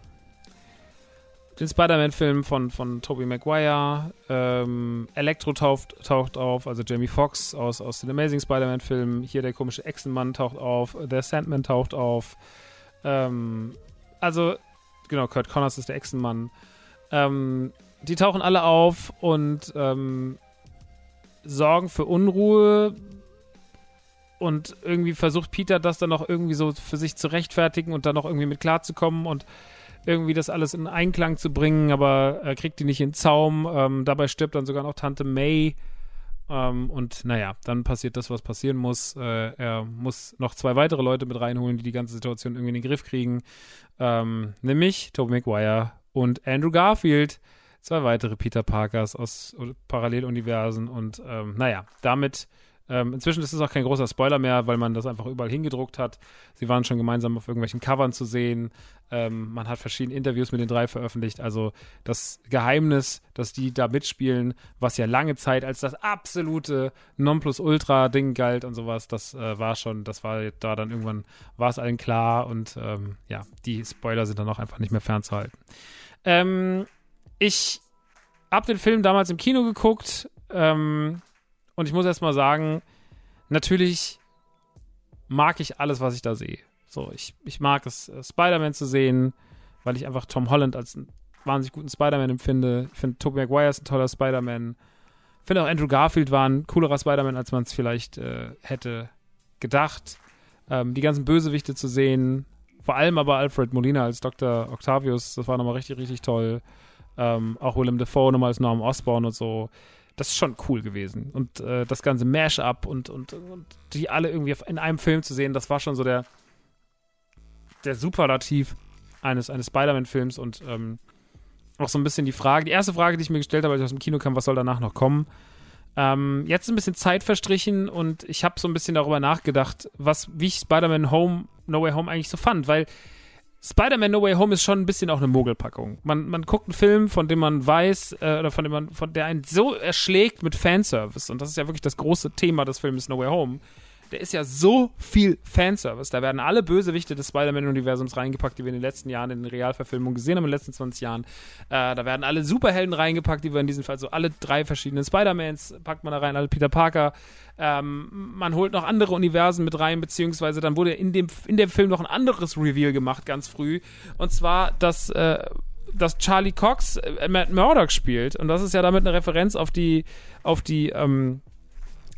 den Spider-Man-Filmen von, von Tobey Maguire. Ähm, Electro taucht, taucht auf, also Jamie Foxx aus, aus den Amazing Spider-Man-Filmen. Hier der komische Echsenmann taucht auf, der Sandman taucht auf. Ähm, also, genau, Kurt Connors ist der Echsenmann. Ähm, die tauchen alle auf und ähm, sorgen für Unruhe. Und irgendwie versucht Peter das dann noch irgendwie so für sich zu rechtfertigen und dann noch irgendwie mit klarzukommen und irgendwie das alles in Einklang zu bringen, aber er kriegt die nicht in den Zaum. Ähm, dabei stirbt dann sogar noch Tante May. Ähm, und naja, dann passiert das, was passieren muss. Äh, er muss noch zwei weitere Leute mit reinholen, die die ganze Situation irgendwie in den Griff kriegen. Ähm, nämlich Tobey Maguire und Andrew Garfield zwei weitere Peter Parkers aus Paralleluniversen und ähm, naja, damit ähm, inzwischen ist es auch kein großer Spoiler mehr, weil man das einfach überall hingedruckt hat. Sie waren schon gemeinsam auf irgendwelchen Covern zu sehen. Ähm, man hat verschiedene Interviews mit den drei veröffentlicht. Also das Geheimnis, dass die da mitspielen, was ja lange Zeit als das absolute Nonplusultra-Ding galt und sowas, das äh, war schon, das war da dann irgendwann, war es allen klar und ähm, ja, die Spoiler sind dann auch einfach nicht mehr fernzuhalten. Ähm, ich habe den Film damals im Kino geguckt ähm, und ich muss erst mal sagen, natürlich mag ich alles, was ich da sehe. So, ich, ich mag es, äh, Spider-Man zu sehen, weil ich einfach Tom Holland als einen wahnsinnig guten Spider-Man empfinde. Ich finde, Tobey Maguire ist ein toller Spider-Man. Ich finde auch Andrew Garfield war ein coolerer Spider-Man, als man es vielleicht äh, hätte gedacht. Ähm, die ganzen Bösewichte zu sehen, vor allem aber Alfred Molina als Dr. Octavius, das war nochmal richtig, richtig toll. Ähm, auch Willem Dafoe nochmal als Norm Osborn und so. Das ist schon cool gewesen. Und äh, das ganze Mash-up und, und, und die alle irgendwie in einem Film zu sehen, das war schon so der, der Superlativ eines, eines Spider-Man-Films und ähm, auch so ein bisschen die Frage, die erste Frage, die ich mir gestellt habe, als ich aus dem Kino kam, was soll danach noch kommen? Ähm, jetzt ist ein bisschen Zeit verstrichen und ich habe so ein bisschen darüber nachgedacht, was, wie ich Spider-Man Home, No Way Home eigentlich so fand, weil Spider-Man No Way Home ist schon ein bisschen auch eine Mogelpackung. Man, man guckt einen Film, von dem man weiß, äh, oder von dem man, von der einen so erschlägt mit Fanservice. Und das ist ja wirklich das große Thema des Films No Way Home der ist ja so viel Fanservice. Da werden alle Bösewichte des Spider-Man-Universums reingepackt, die wir in den letzten Jahren in den Realverfilmungen gesehen haben, in den letzten 20 Jahren. Äh, da werden alle Superhelden reingepackt, die wir in diesem Fall so alle drei verschiedenen Spider-Mans packt man da rein, alle Peter Parker. Ähm, man holt noch andere Universen mit rein, beziehungsweise dann wurde in dem, in dem Film noch ein anderes Reveal gemacht, ganz früh. Und zwar, dass. Äh, dass Charlie Cox äh, Matt Murdock spielt. Und das ist ja damit eine Referenz auf die, auf die, ähm,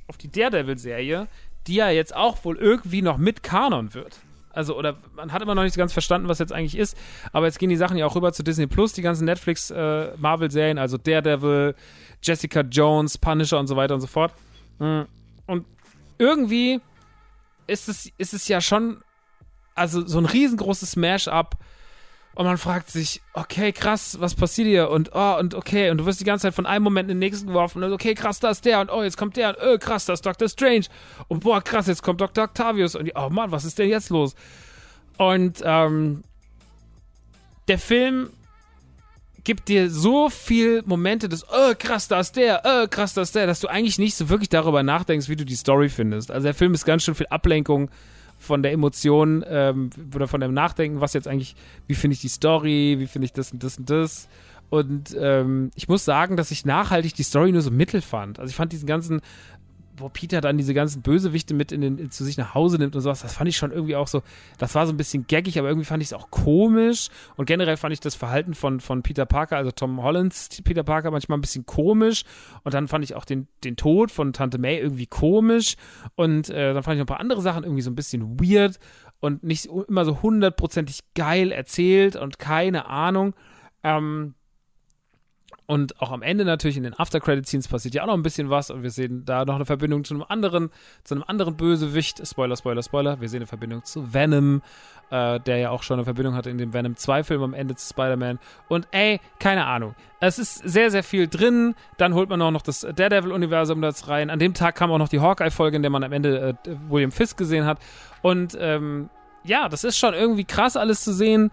auf die Daredevil-Serie, die ja jetzt auch wohl irgendwie noch mit Kanon wird. Also, oder man hat immer noch nicht ganz verstanden, was jetzt eigentlich ist. Aber jetzt gehen die Sachen ja auch rüber zu Disney Plus, die ganzen Netflix-Marvel-Serien, äh, also Daredevil, Jessica Jones, Punisher und so weiter und so fort. Mm. Und irgendwie ist es, ist es ja schon, also so ein riesengroßes Smash-Up und man fragt sich, okay, krass, was passiert hier? Und oh, und okay, und du wirst die ganze Zeit von einem Moment in den nächsten geworfen und okay, krass, da ist der und oh, jetzt kommt der und oh, krass, da ist Doctor Strange und boah, krass, jetzt kommt Dr. Octavius und oh Mann, was ist denn jetzt los? Und ähm, der Film gibt dir so viel Momente des, oh krass, da ist der, oh krass, da ist der, dass du eigentlich nicht so wirklich darüber nachdenkst, wie du die Story findest. Also der Film ist ganz schön viel Ablenkung von der Emotion ähm, oder von dem Nachdenken, was jetzt eigentlich, wie finde ich die Story, wie finde ich das und das und das. Und ähm, ich muss sagen, dass ich nachhaltig die Story nur so mittel fand. Also ich fand diesen ganzen wo Peter dann diese ganzen Bösewichte mit in den, in, zu sich nach Hause nimmt und sowas, das fand ich schon irgendwie auch so, das war so ein bisschen gaggig, aber irgendwie fand ich es auch komisch. Und generell fand ich das Verhalten von, von Peter Parker, also Tom Hollands Peter Parker manchmal ein bisschen komisch. Und dann fand ich auch den, den Tod von Tante May irgendwie komisch. Und äh, dann fand ich noch ein paar andere Sachen irgendwie so ein bisschen weird und nicht immer so hundertprozentig geil erzählt und keine Ahnung. Ähm, und auch am Ende natürlich in den After-Credit-Scenes passiert ja auch noch ein bisschen was und wir sehen da noch eine Verbindung zu einem anderen, zu einem anderen Bösewicht. Spoiler, Spoiler, Spoiler. Wir sehen eine Verbindung zu Venom, äh, der ja auch schon eine Verbindung hatte in dem Venom 2-Film am Ende zu Spider-Man. Und ey, keine Ahnung. Es ist sehr, sehr viel drin. Dann holt man auch noch das Daredevil-Universum da rein. An dem Tag kam auch noch die Hawkeye-Folge, in der man am Ende äh, William Fisk gesehen hat. Und ähm, ja, das ist schon irgendwie krass alles zu sehen.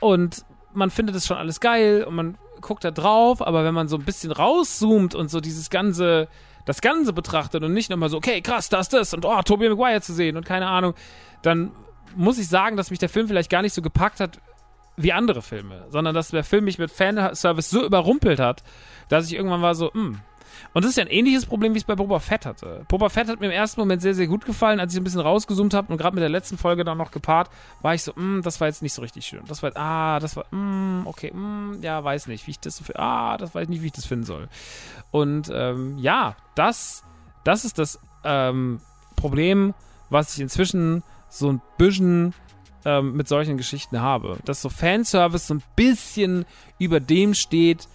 Und man findet es schon alles geil und man guckt da drauf, aber wenn man so ein bisschen rauszoomt und so dieses ganze, das Ganze betrachtet und nicht nochmal so, okay, krass, das, das und oh, Tobey Maguire zu sehen und keine Ahnung, dann muss ich sagen, dass mich der Film vielleicht gar nicht so gepackt hat wie andere Filme, sondern dass der Film mich mit Fanservice so überrumpelt hat, dass ich irgendwann war so, hm, und das ist ja ein ähnliches Problem, wie ich es bei Boba Fett hatte. Boba Fett hat mir im ersten Moment sehr, sehr gut gefallen, als ich ein bisschen rausgezoomt habe und gerade mit der letzten Folge dann noch gepaart, war ich so, mm, das war jetzt nicht so richtig schön. Das war, ah, das war, mm, okay, mm, ja, weiß nicht, wie ich das so, ah, das weiß nicht, wie ich das finden soll. Und ähm, ja, das, das ist das ähm, Problem, was ich inzwischen so ein bisschen ähm, mit solchen Geschichten habe. Dass so Fanservice so ein bisschen über dem steht,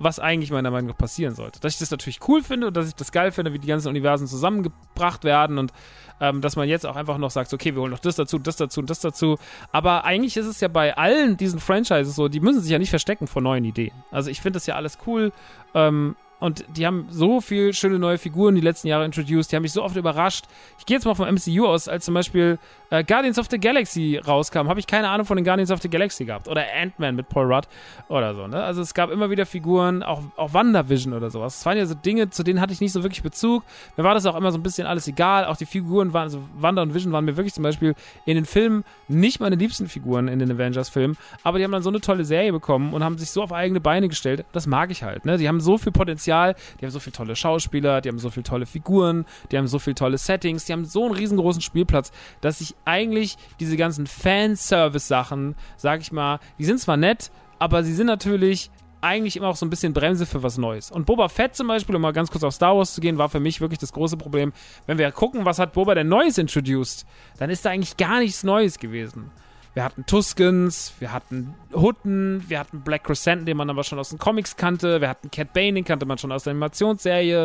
was eigentlich meiner Meinung nach passieren sollte. Dass ich das natürlich cool finde und dass ich das geil finde, wie die ganzen Universen zusammengebracht werden und ähm, dass man jetzt auch einfach noch sagt, okay, wir holen noch das dazu, das dazu und das dazu. Aber eigentlich ist es ja bei allen diesen Franchises so, die müssen sich ja nicht verstecken vor neuen Ideen. Also ich finde das ja alles cool. Ähm, und die haben so viel schöne neue Figuren die letzten Jahre introduced. Die haben mich so oft überrascht. Ich gehe jetzt mal vom MCU aus, als zum Beispiel äh, Guardians of the Galaxy rauskam, habe ich keine Ahnung von den Guardians of the Galaxy gehabt. Oder Ant-Man mit Paul Rudd oder so. Ne? Also es gab immer wieder Figuren, auch, auch WandaVision oder sowas. Es waren ja so Dinge, zu denen hatte ich nicht so wirklich Bezug. Mir war das auch immer so ein bisschen alles egal. Auch die Figuren waren, also Wanda und Vision waren mir wirklich zum Beispiel in den Filmen nicht meine liebsten Figuren in den Avengers-Filmen. Aber die haben dann so eine tolle Serie bekommen und haben sich so auf eigene Beine gestellt. Das mag ich halt. Ne? Die haben so viel Potenzial die haben so viele tolle Schauspieler, die haben so viele tolle Figuren, die haben so viele tolle Settings, die haben so einen riesengroßen Spielplatz, dass ich eigentlich diese ganzen Fanservice-Sachen, sag ich mal, die sind zwar nett, aber sie sind natürlich eigentlich immer auch so ein bisschen Bremse für was Neues. Und Boba Fett zum Beispiel, um mal ganz kurz auf Star Wars zu gehen, war für mich wirklich das große Problem. Wenn wir gucken, was hat Boba denn Neues introduced, dann ist da eigentlich gar nichts Neues gewesen. Wir hatten Tuskens, wir hatten Hutten, wir hatten Black Crescent, den man aber schon aus den Comics kannte, wir hatten Cat Bane, den kannte man schon aus der Animationsserie,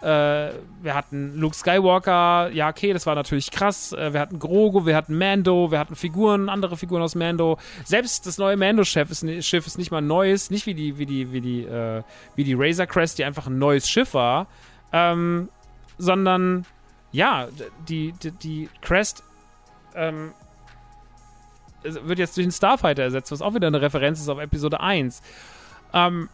äh, wir hatten Luke Skywalker, ja okay, das war natürlich krass, äh, wir hatten Grogu, wir hatten Mando, wir hatten Figuren, andere Figuren aus Mando, selbst das neue Mando-Schiff ist, Schiff ist nicht mal neues, nicht wie die, wie die, wie die, äh, wie die Razor Crest, die einfach ein neues Schiff war, ähm, sondern ja, die, die, die Crest ähm, wird jetzt durch einen Starfighter ersetzt, was auch wieder eine Referenz ist auf Episode 1. Ähm,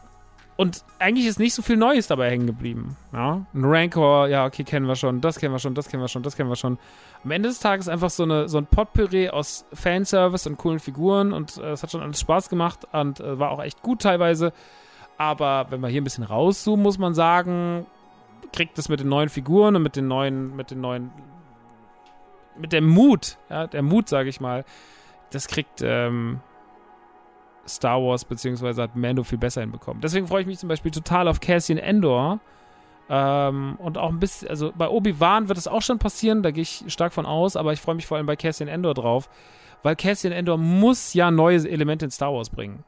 und eigentlich ist nicht so viel Neues dabei hängen geblieben. Ja? Ein Rancor, ja, okay, kennen wir schon, das kennen wir schon, das kennen wir schon, das kennen wir schon. Am Ende des Tages einfach so, eine, so ein Potpourri aus Fanservice und coolen Figuren und äh, es hat schon alles Spaß gemacht und äh, war auch echt gut teilweise. Aber wenn wir hier ein bisschen rauszoomen, muss man sagen, kriegt es mit den neuen Figuren und mit den neuen, mit den neuen, mit dem Mut, ja, der Mut, sage ich mal, das kriegt ähm, Star Wars beziehungsweise hat Mando viel besser hinbekommen. Deswegen freue ich mich zum Beispiel total auf Cassian Endor, Ähm, und auch ein bisschen, also bei Obi-Wan wird es auch schon passieren, da gehe ich stark von aus, aber ich freue mich vor allem bei Cassian Endor drauf, weil Cassian Endor muss ja neue Elemente in Star Wars bringen.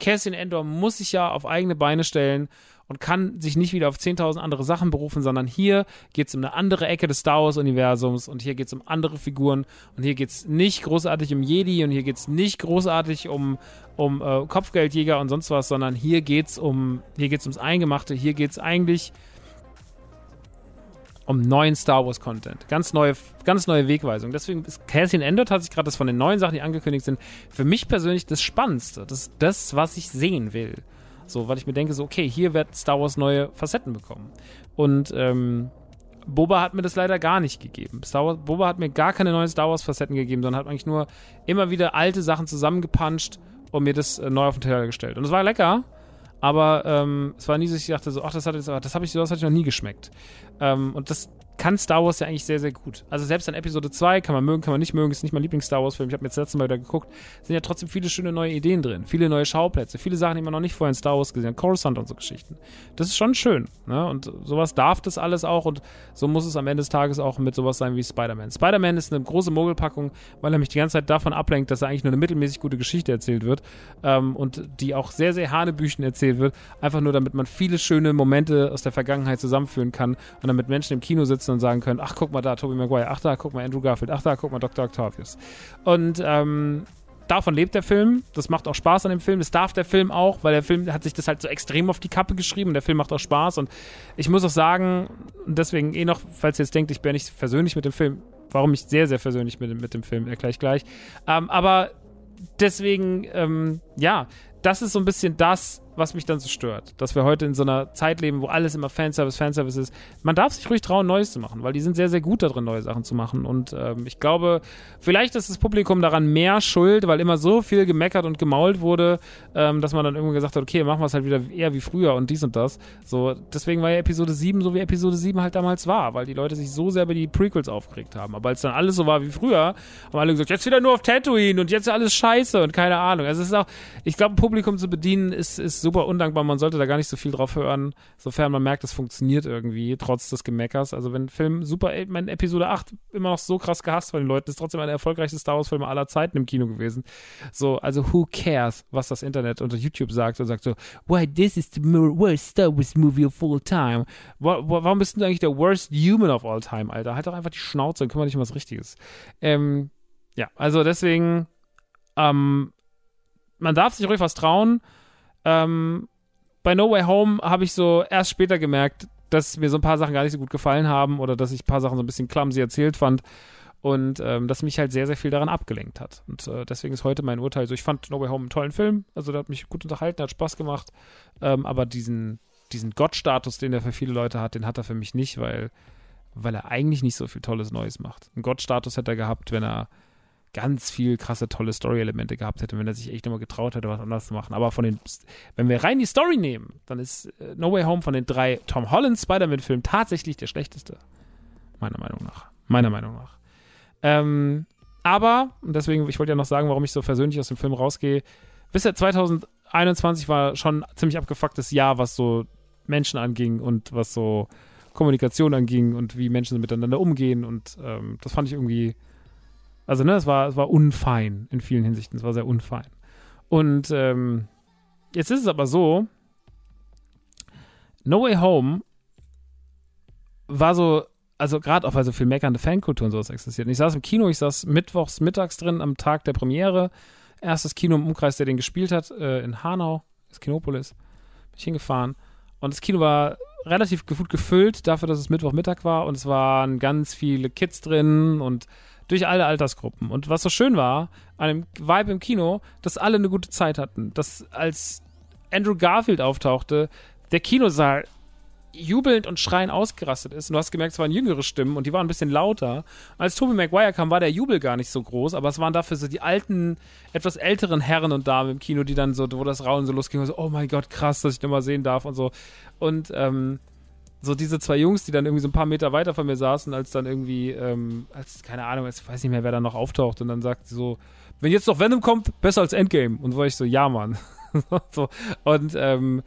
Cassian Endor muss sich ja auf eigene Beine stellen und kann sich nicht wieder auf 10.000 andere Sachen berufen, sondern hier geht es um eine andere Ecke des Star Wars-Universums und hier geht es um andere Figuren und hier geht es nicht großartig um Jedi und hier geht es nicht großartig um, um äh, Kopfgeldjäger und sonst was, sondern hier geht es um, hier geht's ums Eingemachte, hier geht es eigentlich um neuen Star Wars Content. Ganz neue, ganz neue Wegweisung. Deswegen ist Cassian Endor tatsächlich gerade das von den neuen Sachen, die angekündigt sind, für mich persönlich das Spannendste. Das ist das, was ich sehen will. So, weil ich mir denke, so, okay, hier wird Star Wars neue Facetten bekommen. Und ähm, Boba hat mir das leider gar nicht gegeben. Star Wars, Boba hat mir gar keine neuen Star Wars-Facetten gegeben, sondern hat eigentlich nur immer wieder alte Sachen zusammengepanscht und mir das äh, neu auf den Teller gestellt. Und es war lecker, aber ähm, es war nie so, ich dachte so, ach, das hat jetzt, das habe ich, das hatte ich noch nie geschmeckt. Ähm, und das kann Star Wars ja eigentlich sehr, sehr gut. Also selbst in Episode 2 kann man mögen, kann man nicht mögen, ist nicht mein Lieblings-Star Wars-Film. Ich habe mir jetzt letztes Mal wieder geguckt, sind ja trotzdem viele schöne neue Ideen drin, viele neue Schauplätze, viele Sachen, die man noch nicht vorher in Star Wars gesehen hat, Coruscant und so Geschichten. Das ist schon schön. Ne? Und sowas darf das alles auch und so muss es am Ende des Tages auch mit sowas sein wie Spider-Man. Spider-Man ist eine große Mogelpackung, weil er mich die ganze Zeit davon ablenkt, dass er eigentlich nur eine mittelmäßig gute Geschichte erzählt wird ähm, und die auch sehr, sehr hanebüchen erzählt wird, einfach nur damit man viele schöne Momente aus der Vergangenheit zusammenführen kann und damit Menschen im Kino sitzen und sagen können, ach guck mal da, Tobey Maguire, ach da, guck mal Andrew Garfield, ach da, guck mal Dr. Octavius. Und ähm, davon lebt der Film. Das macht auch Spaß an dem Film. Das darf der Film auch, weil der Film hat sich das halt so extrem auf die Kappe geschrieben und der Film macht auch Spaß. Und ich muss auch sagen, deswegen eh noch, falls ihr jetzt denkt, ich bin nicht versöhnlich mit dem Film, warum ich sehr, sehr versöhnlich mit, mit dem Film, erkläre ich gleich. Ähm, aber deswegen, ähm, ja, das ist so ein bisschen das, was mich dann so stört. Dass wir heute in so einer Zeit leben, wo alles immer Fanservice, Fanservice ist. Man darf sich ruhig trauen, Neues zu machen, weil die sind sehr, sehr gut darin, neue Sachen zu machen. Und ähm, ich glaube, vielleicht ist das Publikum daran mehr schuld, weil immer so viel gemeckert und gemault wurde, ähm, dass man dann irgendwann gesagt hat, okay, machen wir es halt wieder eher wie früher und dies und das. So, deswegen war ja Episode 7 so, wie Episode 7 halt damals war, weil die Leute sich so sehr über die Prequels aufgeregt haben. Aber als dann alles so war wie früher, haben alle gesagt, jetzt wieder nur auf Tatooine und jetzt alles scheiße und keine Ahnung. Also es ist auch, ich glaube, Publikum zu bedienen ist, ist super undankbar. Man sollte da gar nicht so viel drauf hören, sofern man merkt, es funktioniert irgendwie, trotz des Gemeckers. Also wenn ein Film super, mein Episode 8 immer noch so krass gehasst von den Leuten, ist trotzdem einer der Star Wars Filme aller Zeiten im Kino gewesen. So, also who cares, was das Internet unter YouTube sagt und sagt so, why this is the worst Star Wars movie of all time. Warum bist du eigentlich der worst human of all time, Alter? Halt doch einfach die Schnauze und kümmere dich um was Richtiges. Ähm, ja, also deswegen, ähm, man darf sich ruhig was trauen. Ähm, bei No Way Home habe ich so erst später gemerkt, dass mir so ein paar Sachen gar nicht so gut gefallen haben oder dass ich ein paar Sachen so ein bisschen clumsy erzählt fand und ähm, das mich halt sehr, sehr viel daran abgelenkt hat. Und äh, deswegen ist heute mein Urteil so, ich fand No Way Home einen tollen Film, also der hat mich gut unterhalten, hat Spaß gemacht, ähm, aber diesen, diesen Gott-Status, den er für viele Leute hat, den hat er für mich nicht, weil, weil er eigentlich nicht so viel Tolles Neues macht. Einen Gott-Status hätte er gehabt, wenn er ganz viel krasse, tolle Story-Elemente gehabt hätte, wenn er sich echt nochmal getraut hätte, was anderes zu machen. Aber von den, wenn wir rein die Story nehmen, dann ist äh, No Way Home von den drei Tom Holland Spider-Man-Filmen tatsächlich der schlechteste. Meiner Meinung nach. Meiner Meinung nach. Ähm, aber, und deswegen, ich wollte ja noch sagen, warum ich so versöhnlich aus dem Film rausgehe. Bisher 2021 war schon ein ziemlich abgefucktes Jahr, was so Menschen anging und was so Kommunikation anging und wie Menschen miteinander umgehen. Und ähm, das fand ich irgendwie also, ne, es war, es war unfein in vielen Hinsichten. Es war sehr unfein. Und ähm, jetzt ist es aber so, No Way Home war so, also gerade auch weil so viel meckernde Fankultur und sowas existiert. Und ich saß im Kino, ich saß mittwochs mittags drin am Tag der Premiere. Erstes Kino im Umkreis, der den gespielt hat, äh, in Hanau, das Kinopolis. Bin ich hingefahren. Und das Kino war relativ gut gefüllt, dafür, dass es Mittwochmittag war. Und es waren ganz viele Kids drin und durch alle Altersgruppen. Und was so schön war an dem Vibe im Kino, dass alle eine gute Zeit hatten. Dass als Andrew Garfield auftauchte, der Kinosaal jubelnd und schreiend ausgerastet ist. Und du hast gemerkt, es waren jüngere Stimmen und die waren ein bisschen lauter. Als Tobey Maguire kam, war der Jubel gar nicht so groß, aber es waren dafür so die alten, etwas älteren Herren und Damen im Kino, die dann so, wo das Raunen so losging, so, oh mein Gott, krass, dass ich nochmal sehen darf und so. Und ähm, so diese zwei Jungs, die dann irgendwie so ein paar Meter weiter von mir saßen, als dann irgendwie, ähm, als, keine Ahnung, ich weiß nicht mehr, wer da noch auftaucht und dann sagt so, wenn jetzt noch Venom kommt, besser als Endgame. Und wo ich so, ja, Mann. so, und ähm,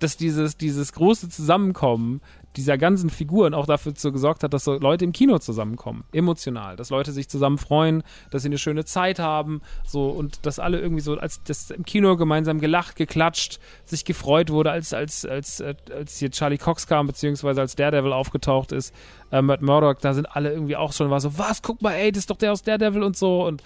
dass dieses, dieses große Zusammenkommen dieser ganzen Figuren auch dafür so gesorgt hat, dass so Leute im Kino zusammenkommen, emotional, dass Leute sich zusammen freuen, dass sie eine schöne Zeit haben, so und dass alle irgendwie so als das im Kino gemeinsam gelacht, geklatscht, sich gefreut wurde, als als als äh, als hier Charlie Cox kam beziehungsweise als Daredevil aufgetaucht ist, äh, Matt Murdock, da sind alle irgendwie auch schon war so, was, guck mal, ey, das ist doch der aus Daredevil und so und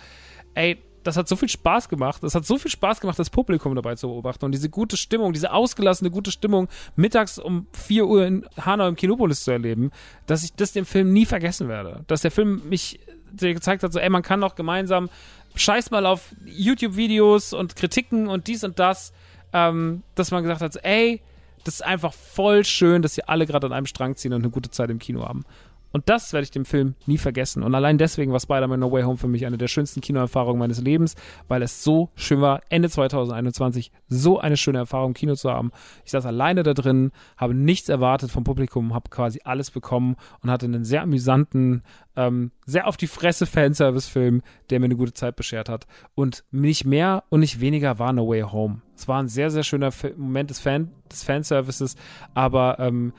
ey, das hat so viel Spaß gemacht. Es hat so viel Spaß gemacht, das Publikum dabei zu beobachten und diese gute Stimmung, diese ausgelassene gute Stimmung mittags um 4 Uhr in Hanau im Kinopolis zu erleben, dass ich das dem Film nie vergessen werde. Dass der Film mich gezeigt hat, so, ey, man kann doch gemeinsam, scheiß mal auf YouTube-Videos und Kritiken und dies und das, ähm, dass man gesagt hat, so, ey, das ist einfach voll schön, dass sie alle gerade an einem Strang ziehen und eine gute Zeit im Kino haben. Und das werde ich dem Film nie vergessen. Und allein deswegen war Spider-Man No Way Home für mich eine der schönsten Kinoerfahrungen meines Lebens, weil es so schön war, Ende 2021 so eine schöne Erfahrung im Kino zu haben. Ich saß alleine da drin, habe nichts erwartet vom Publikum, habe quasi alles bekommen und hatte einen sehr amüsanten, ähm, sehr auf die Fresse Fanservice-Film, der mir eine gute Zeit beschert hat. Und nicht mehr und nicht weniger war No Way Home. Es war ein sehr, sehr schöner Moment des, Fan des Fanservices, aber ähm,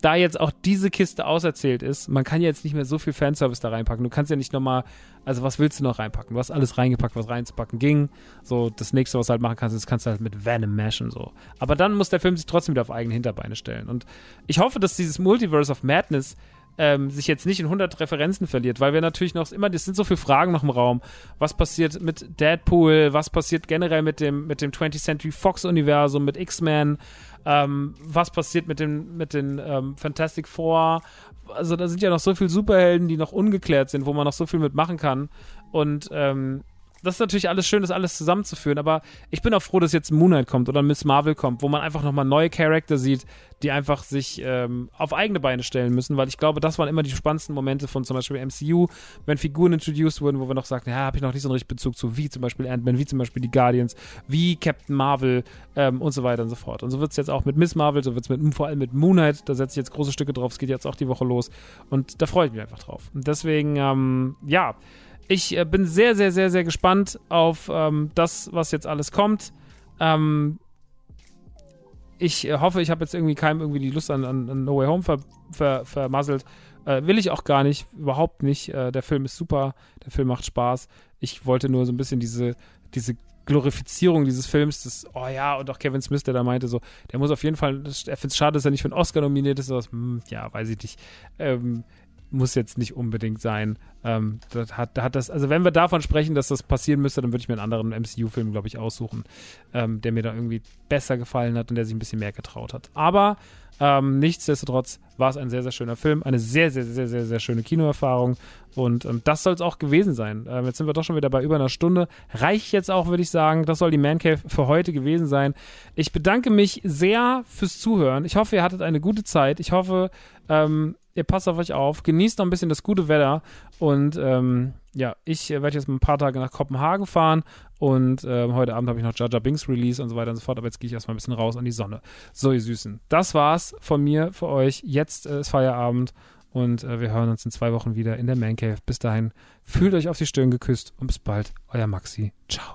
da jetzt auch diese Kiste auserzählt ist, man kann jetzt nicht mehr so viel Fanservice da reinpacken. Du kannst ja nicht nochmal, also was willst du noch reinpacken? Du hast alles reingepackt, was reinzupacken ging. So, das nächste, was du halt machen kannst, ist, kannst du halt mit Venom mashen, so. Aber dann muss der Film sich trotzdem wieder auf eigene Hinterbeine stellen. Und ich hoffe, dass dieses Multiverse of Madness ähm, sich jetzt nicht in 100 Referenzen verliert, weil wir natürlich noch immer, das sind so viele Fragen noch im Raum. Was passiert mit Deadpool? Was passiert generell mit dem, mit dem 20th Century Fox Universum, mit X-Men? Ähm, was passiert mit, dem, mit den ähm, Fantastic Four? Also da sind ja noch so viele Superhelden, die noch ungeklärt sind, wo man noch so viel mitmachen kann. Und ähm, das ist natürlich alles schön, das alles zusammenzuführen, aber ich bin auch froh, dass jetzt Moon Knight kommt oder Miss Marvel kommt, wo man einfach nochmal neue Charakter sieht, die einfach sich ähm, auf eigene Beine stellen müssen, weil ich glaube, das waren immer die spannendsten Momente von zum Beispiel MCU, wenn Figuren introduced wurden, wo wir noch sagten, ja, habe ich noch nicht so einen richtigen Bezug zu, wie zum Beispiel Ant-Man, wie zum Beispiel die Guardians, wie Captain Marvel ähm, und so weiter und so fort. Und so wird es jetzt auch mit Miss Marvel, so wird es vor allem mit Moon Knight, da setze ich jetzt große Stücke drauf, es geht jetzt auch die Woche los und da freue ich mich einfach drauf. Und deswegen, ähm, ja, ich äh, bin sehr, sehr, sehr, sehr gespannt auf ähm, das, was jetzt alles kommt. Ähm, ich äh, hoffe, ich habe jetzt irgendwie keinem irgendwie die Lust an, an, an No Way Home ver, ver, vermasselt. Äh, will ich auch gar nicht, überhaupt nicht. Äh, der Film ist super, der Film macht Spaß. Ich wollte nur so ein bisschen diese, diese Glorifizierung dieses Films, das, oh ja, und auch Kevin Smith, der da meinte, so, der muss auf jeden Fall, er findet es schade, dass er nicht für einen Oscar nominiert ist, sowas, hm, ja, weiß ich nicht. Ähm, muss jetzt nicht unbedingt sein. Ähm, das hat, hat das, also wenn wir davon sprechen, dass das passieren müsste, dann würde ich mir einen anderen MCU-Film, glaube ich, aussuchen, ähm, der mir da irgendwie besser gefallen hat und der sich ein bisschen mehr getraut hat. Aber ähm, nichtsdestotrotz war es ein sehr, sehr schöner Film, eine sehr, sehr, sehr, sehr, sehr schöne Kinoerfahrung und ähm, das soll es auch gewesen sein. Ähm, jetzt sind wir doch schon wieder bei über einer Stunde. Reicht jetzt auch, würde ich sagen. Das soll die Man Cave für heute gewesen sein. Ich bedanke mich sehr fürs Zuhören. Ich hoffe, ihr hattet eine gute Zeit. Ich hoffe, ähm, ihr passt auf euch auf, genießt noch ein bisschen das gute Wetter und ähm, ja, ich äh, werde jetzt ein paar Tage nach Kopenhagen fahren und äh, heute Abend habe ich noch Jaja Binks Release und so weiter und so fort, aber jetzt gehe ich erstmal ein bisschen raus an die Sonne. So, ihr Süßen, das war's von mir für euch. Jetzt äh, ist Feierabend und äh, wir hören uns in zwei Wochen wieder in der Man Cave. Bis dahin, fühlt euch auf die Stirn geküsst und bis bald, euer Maxi. Ciao.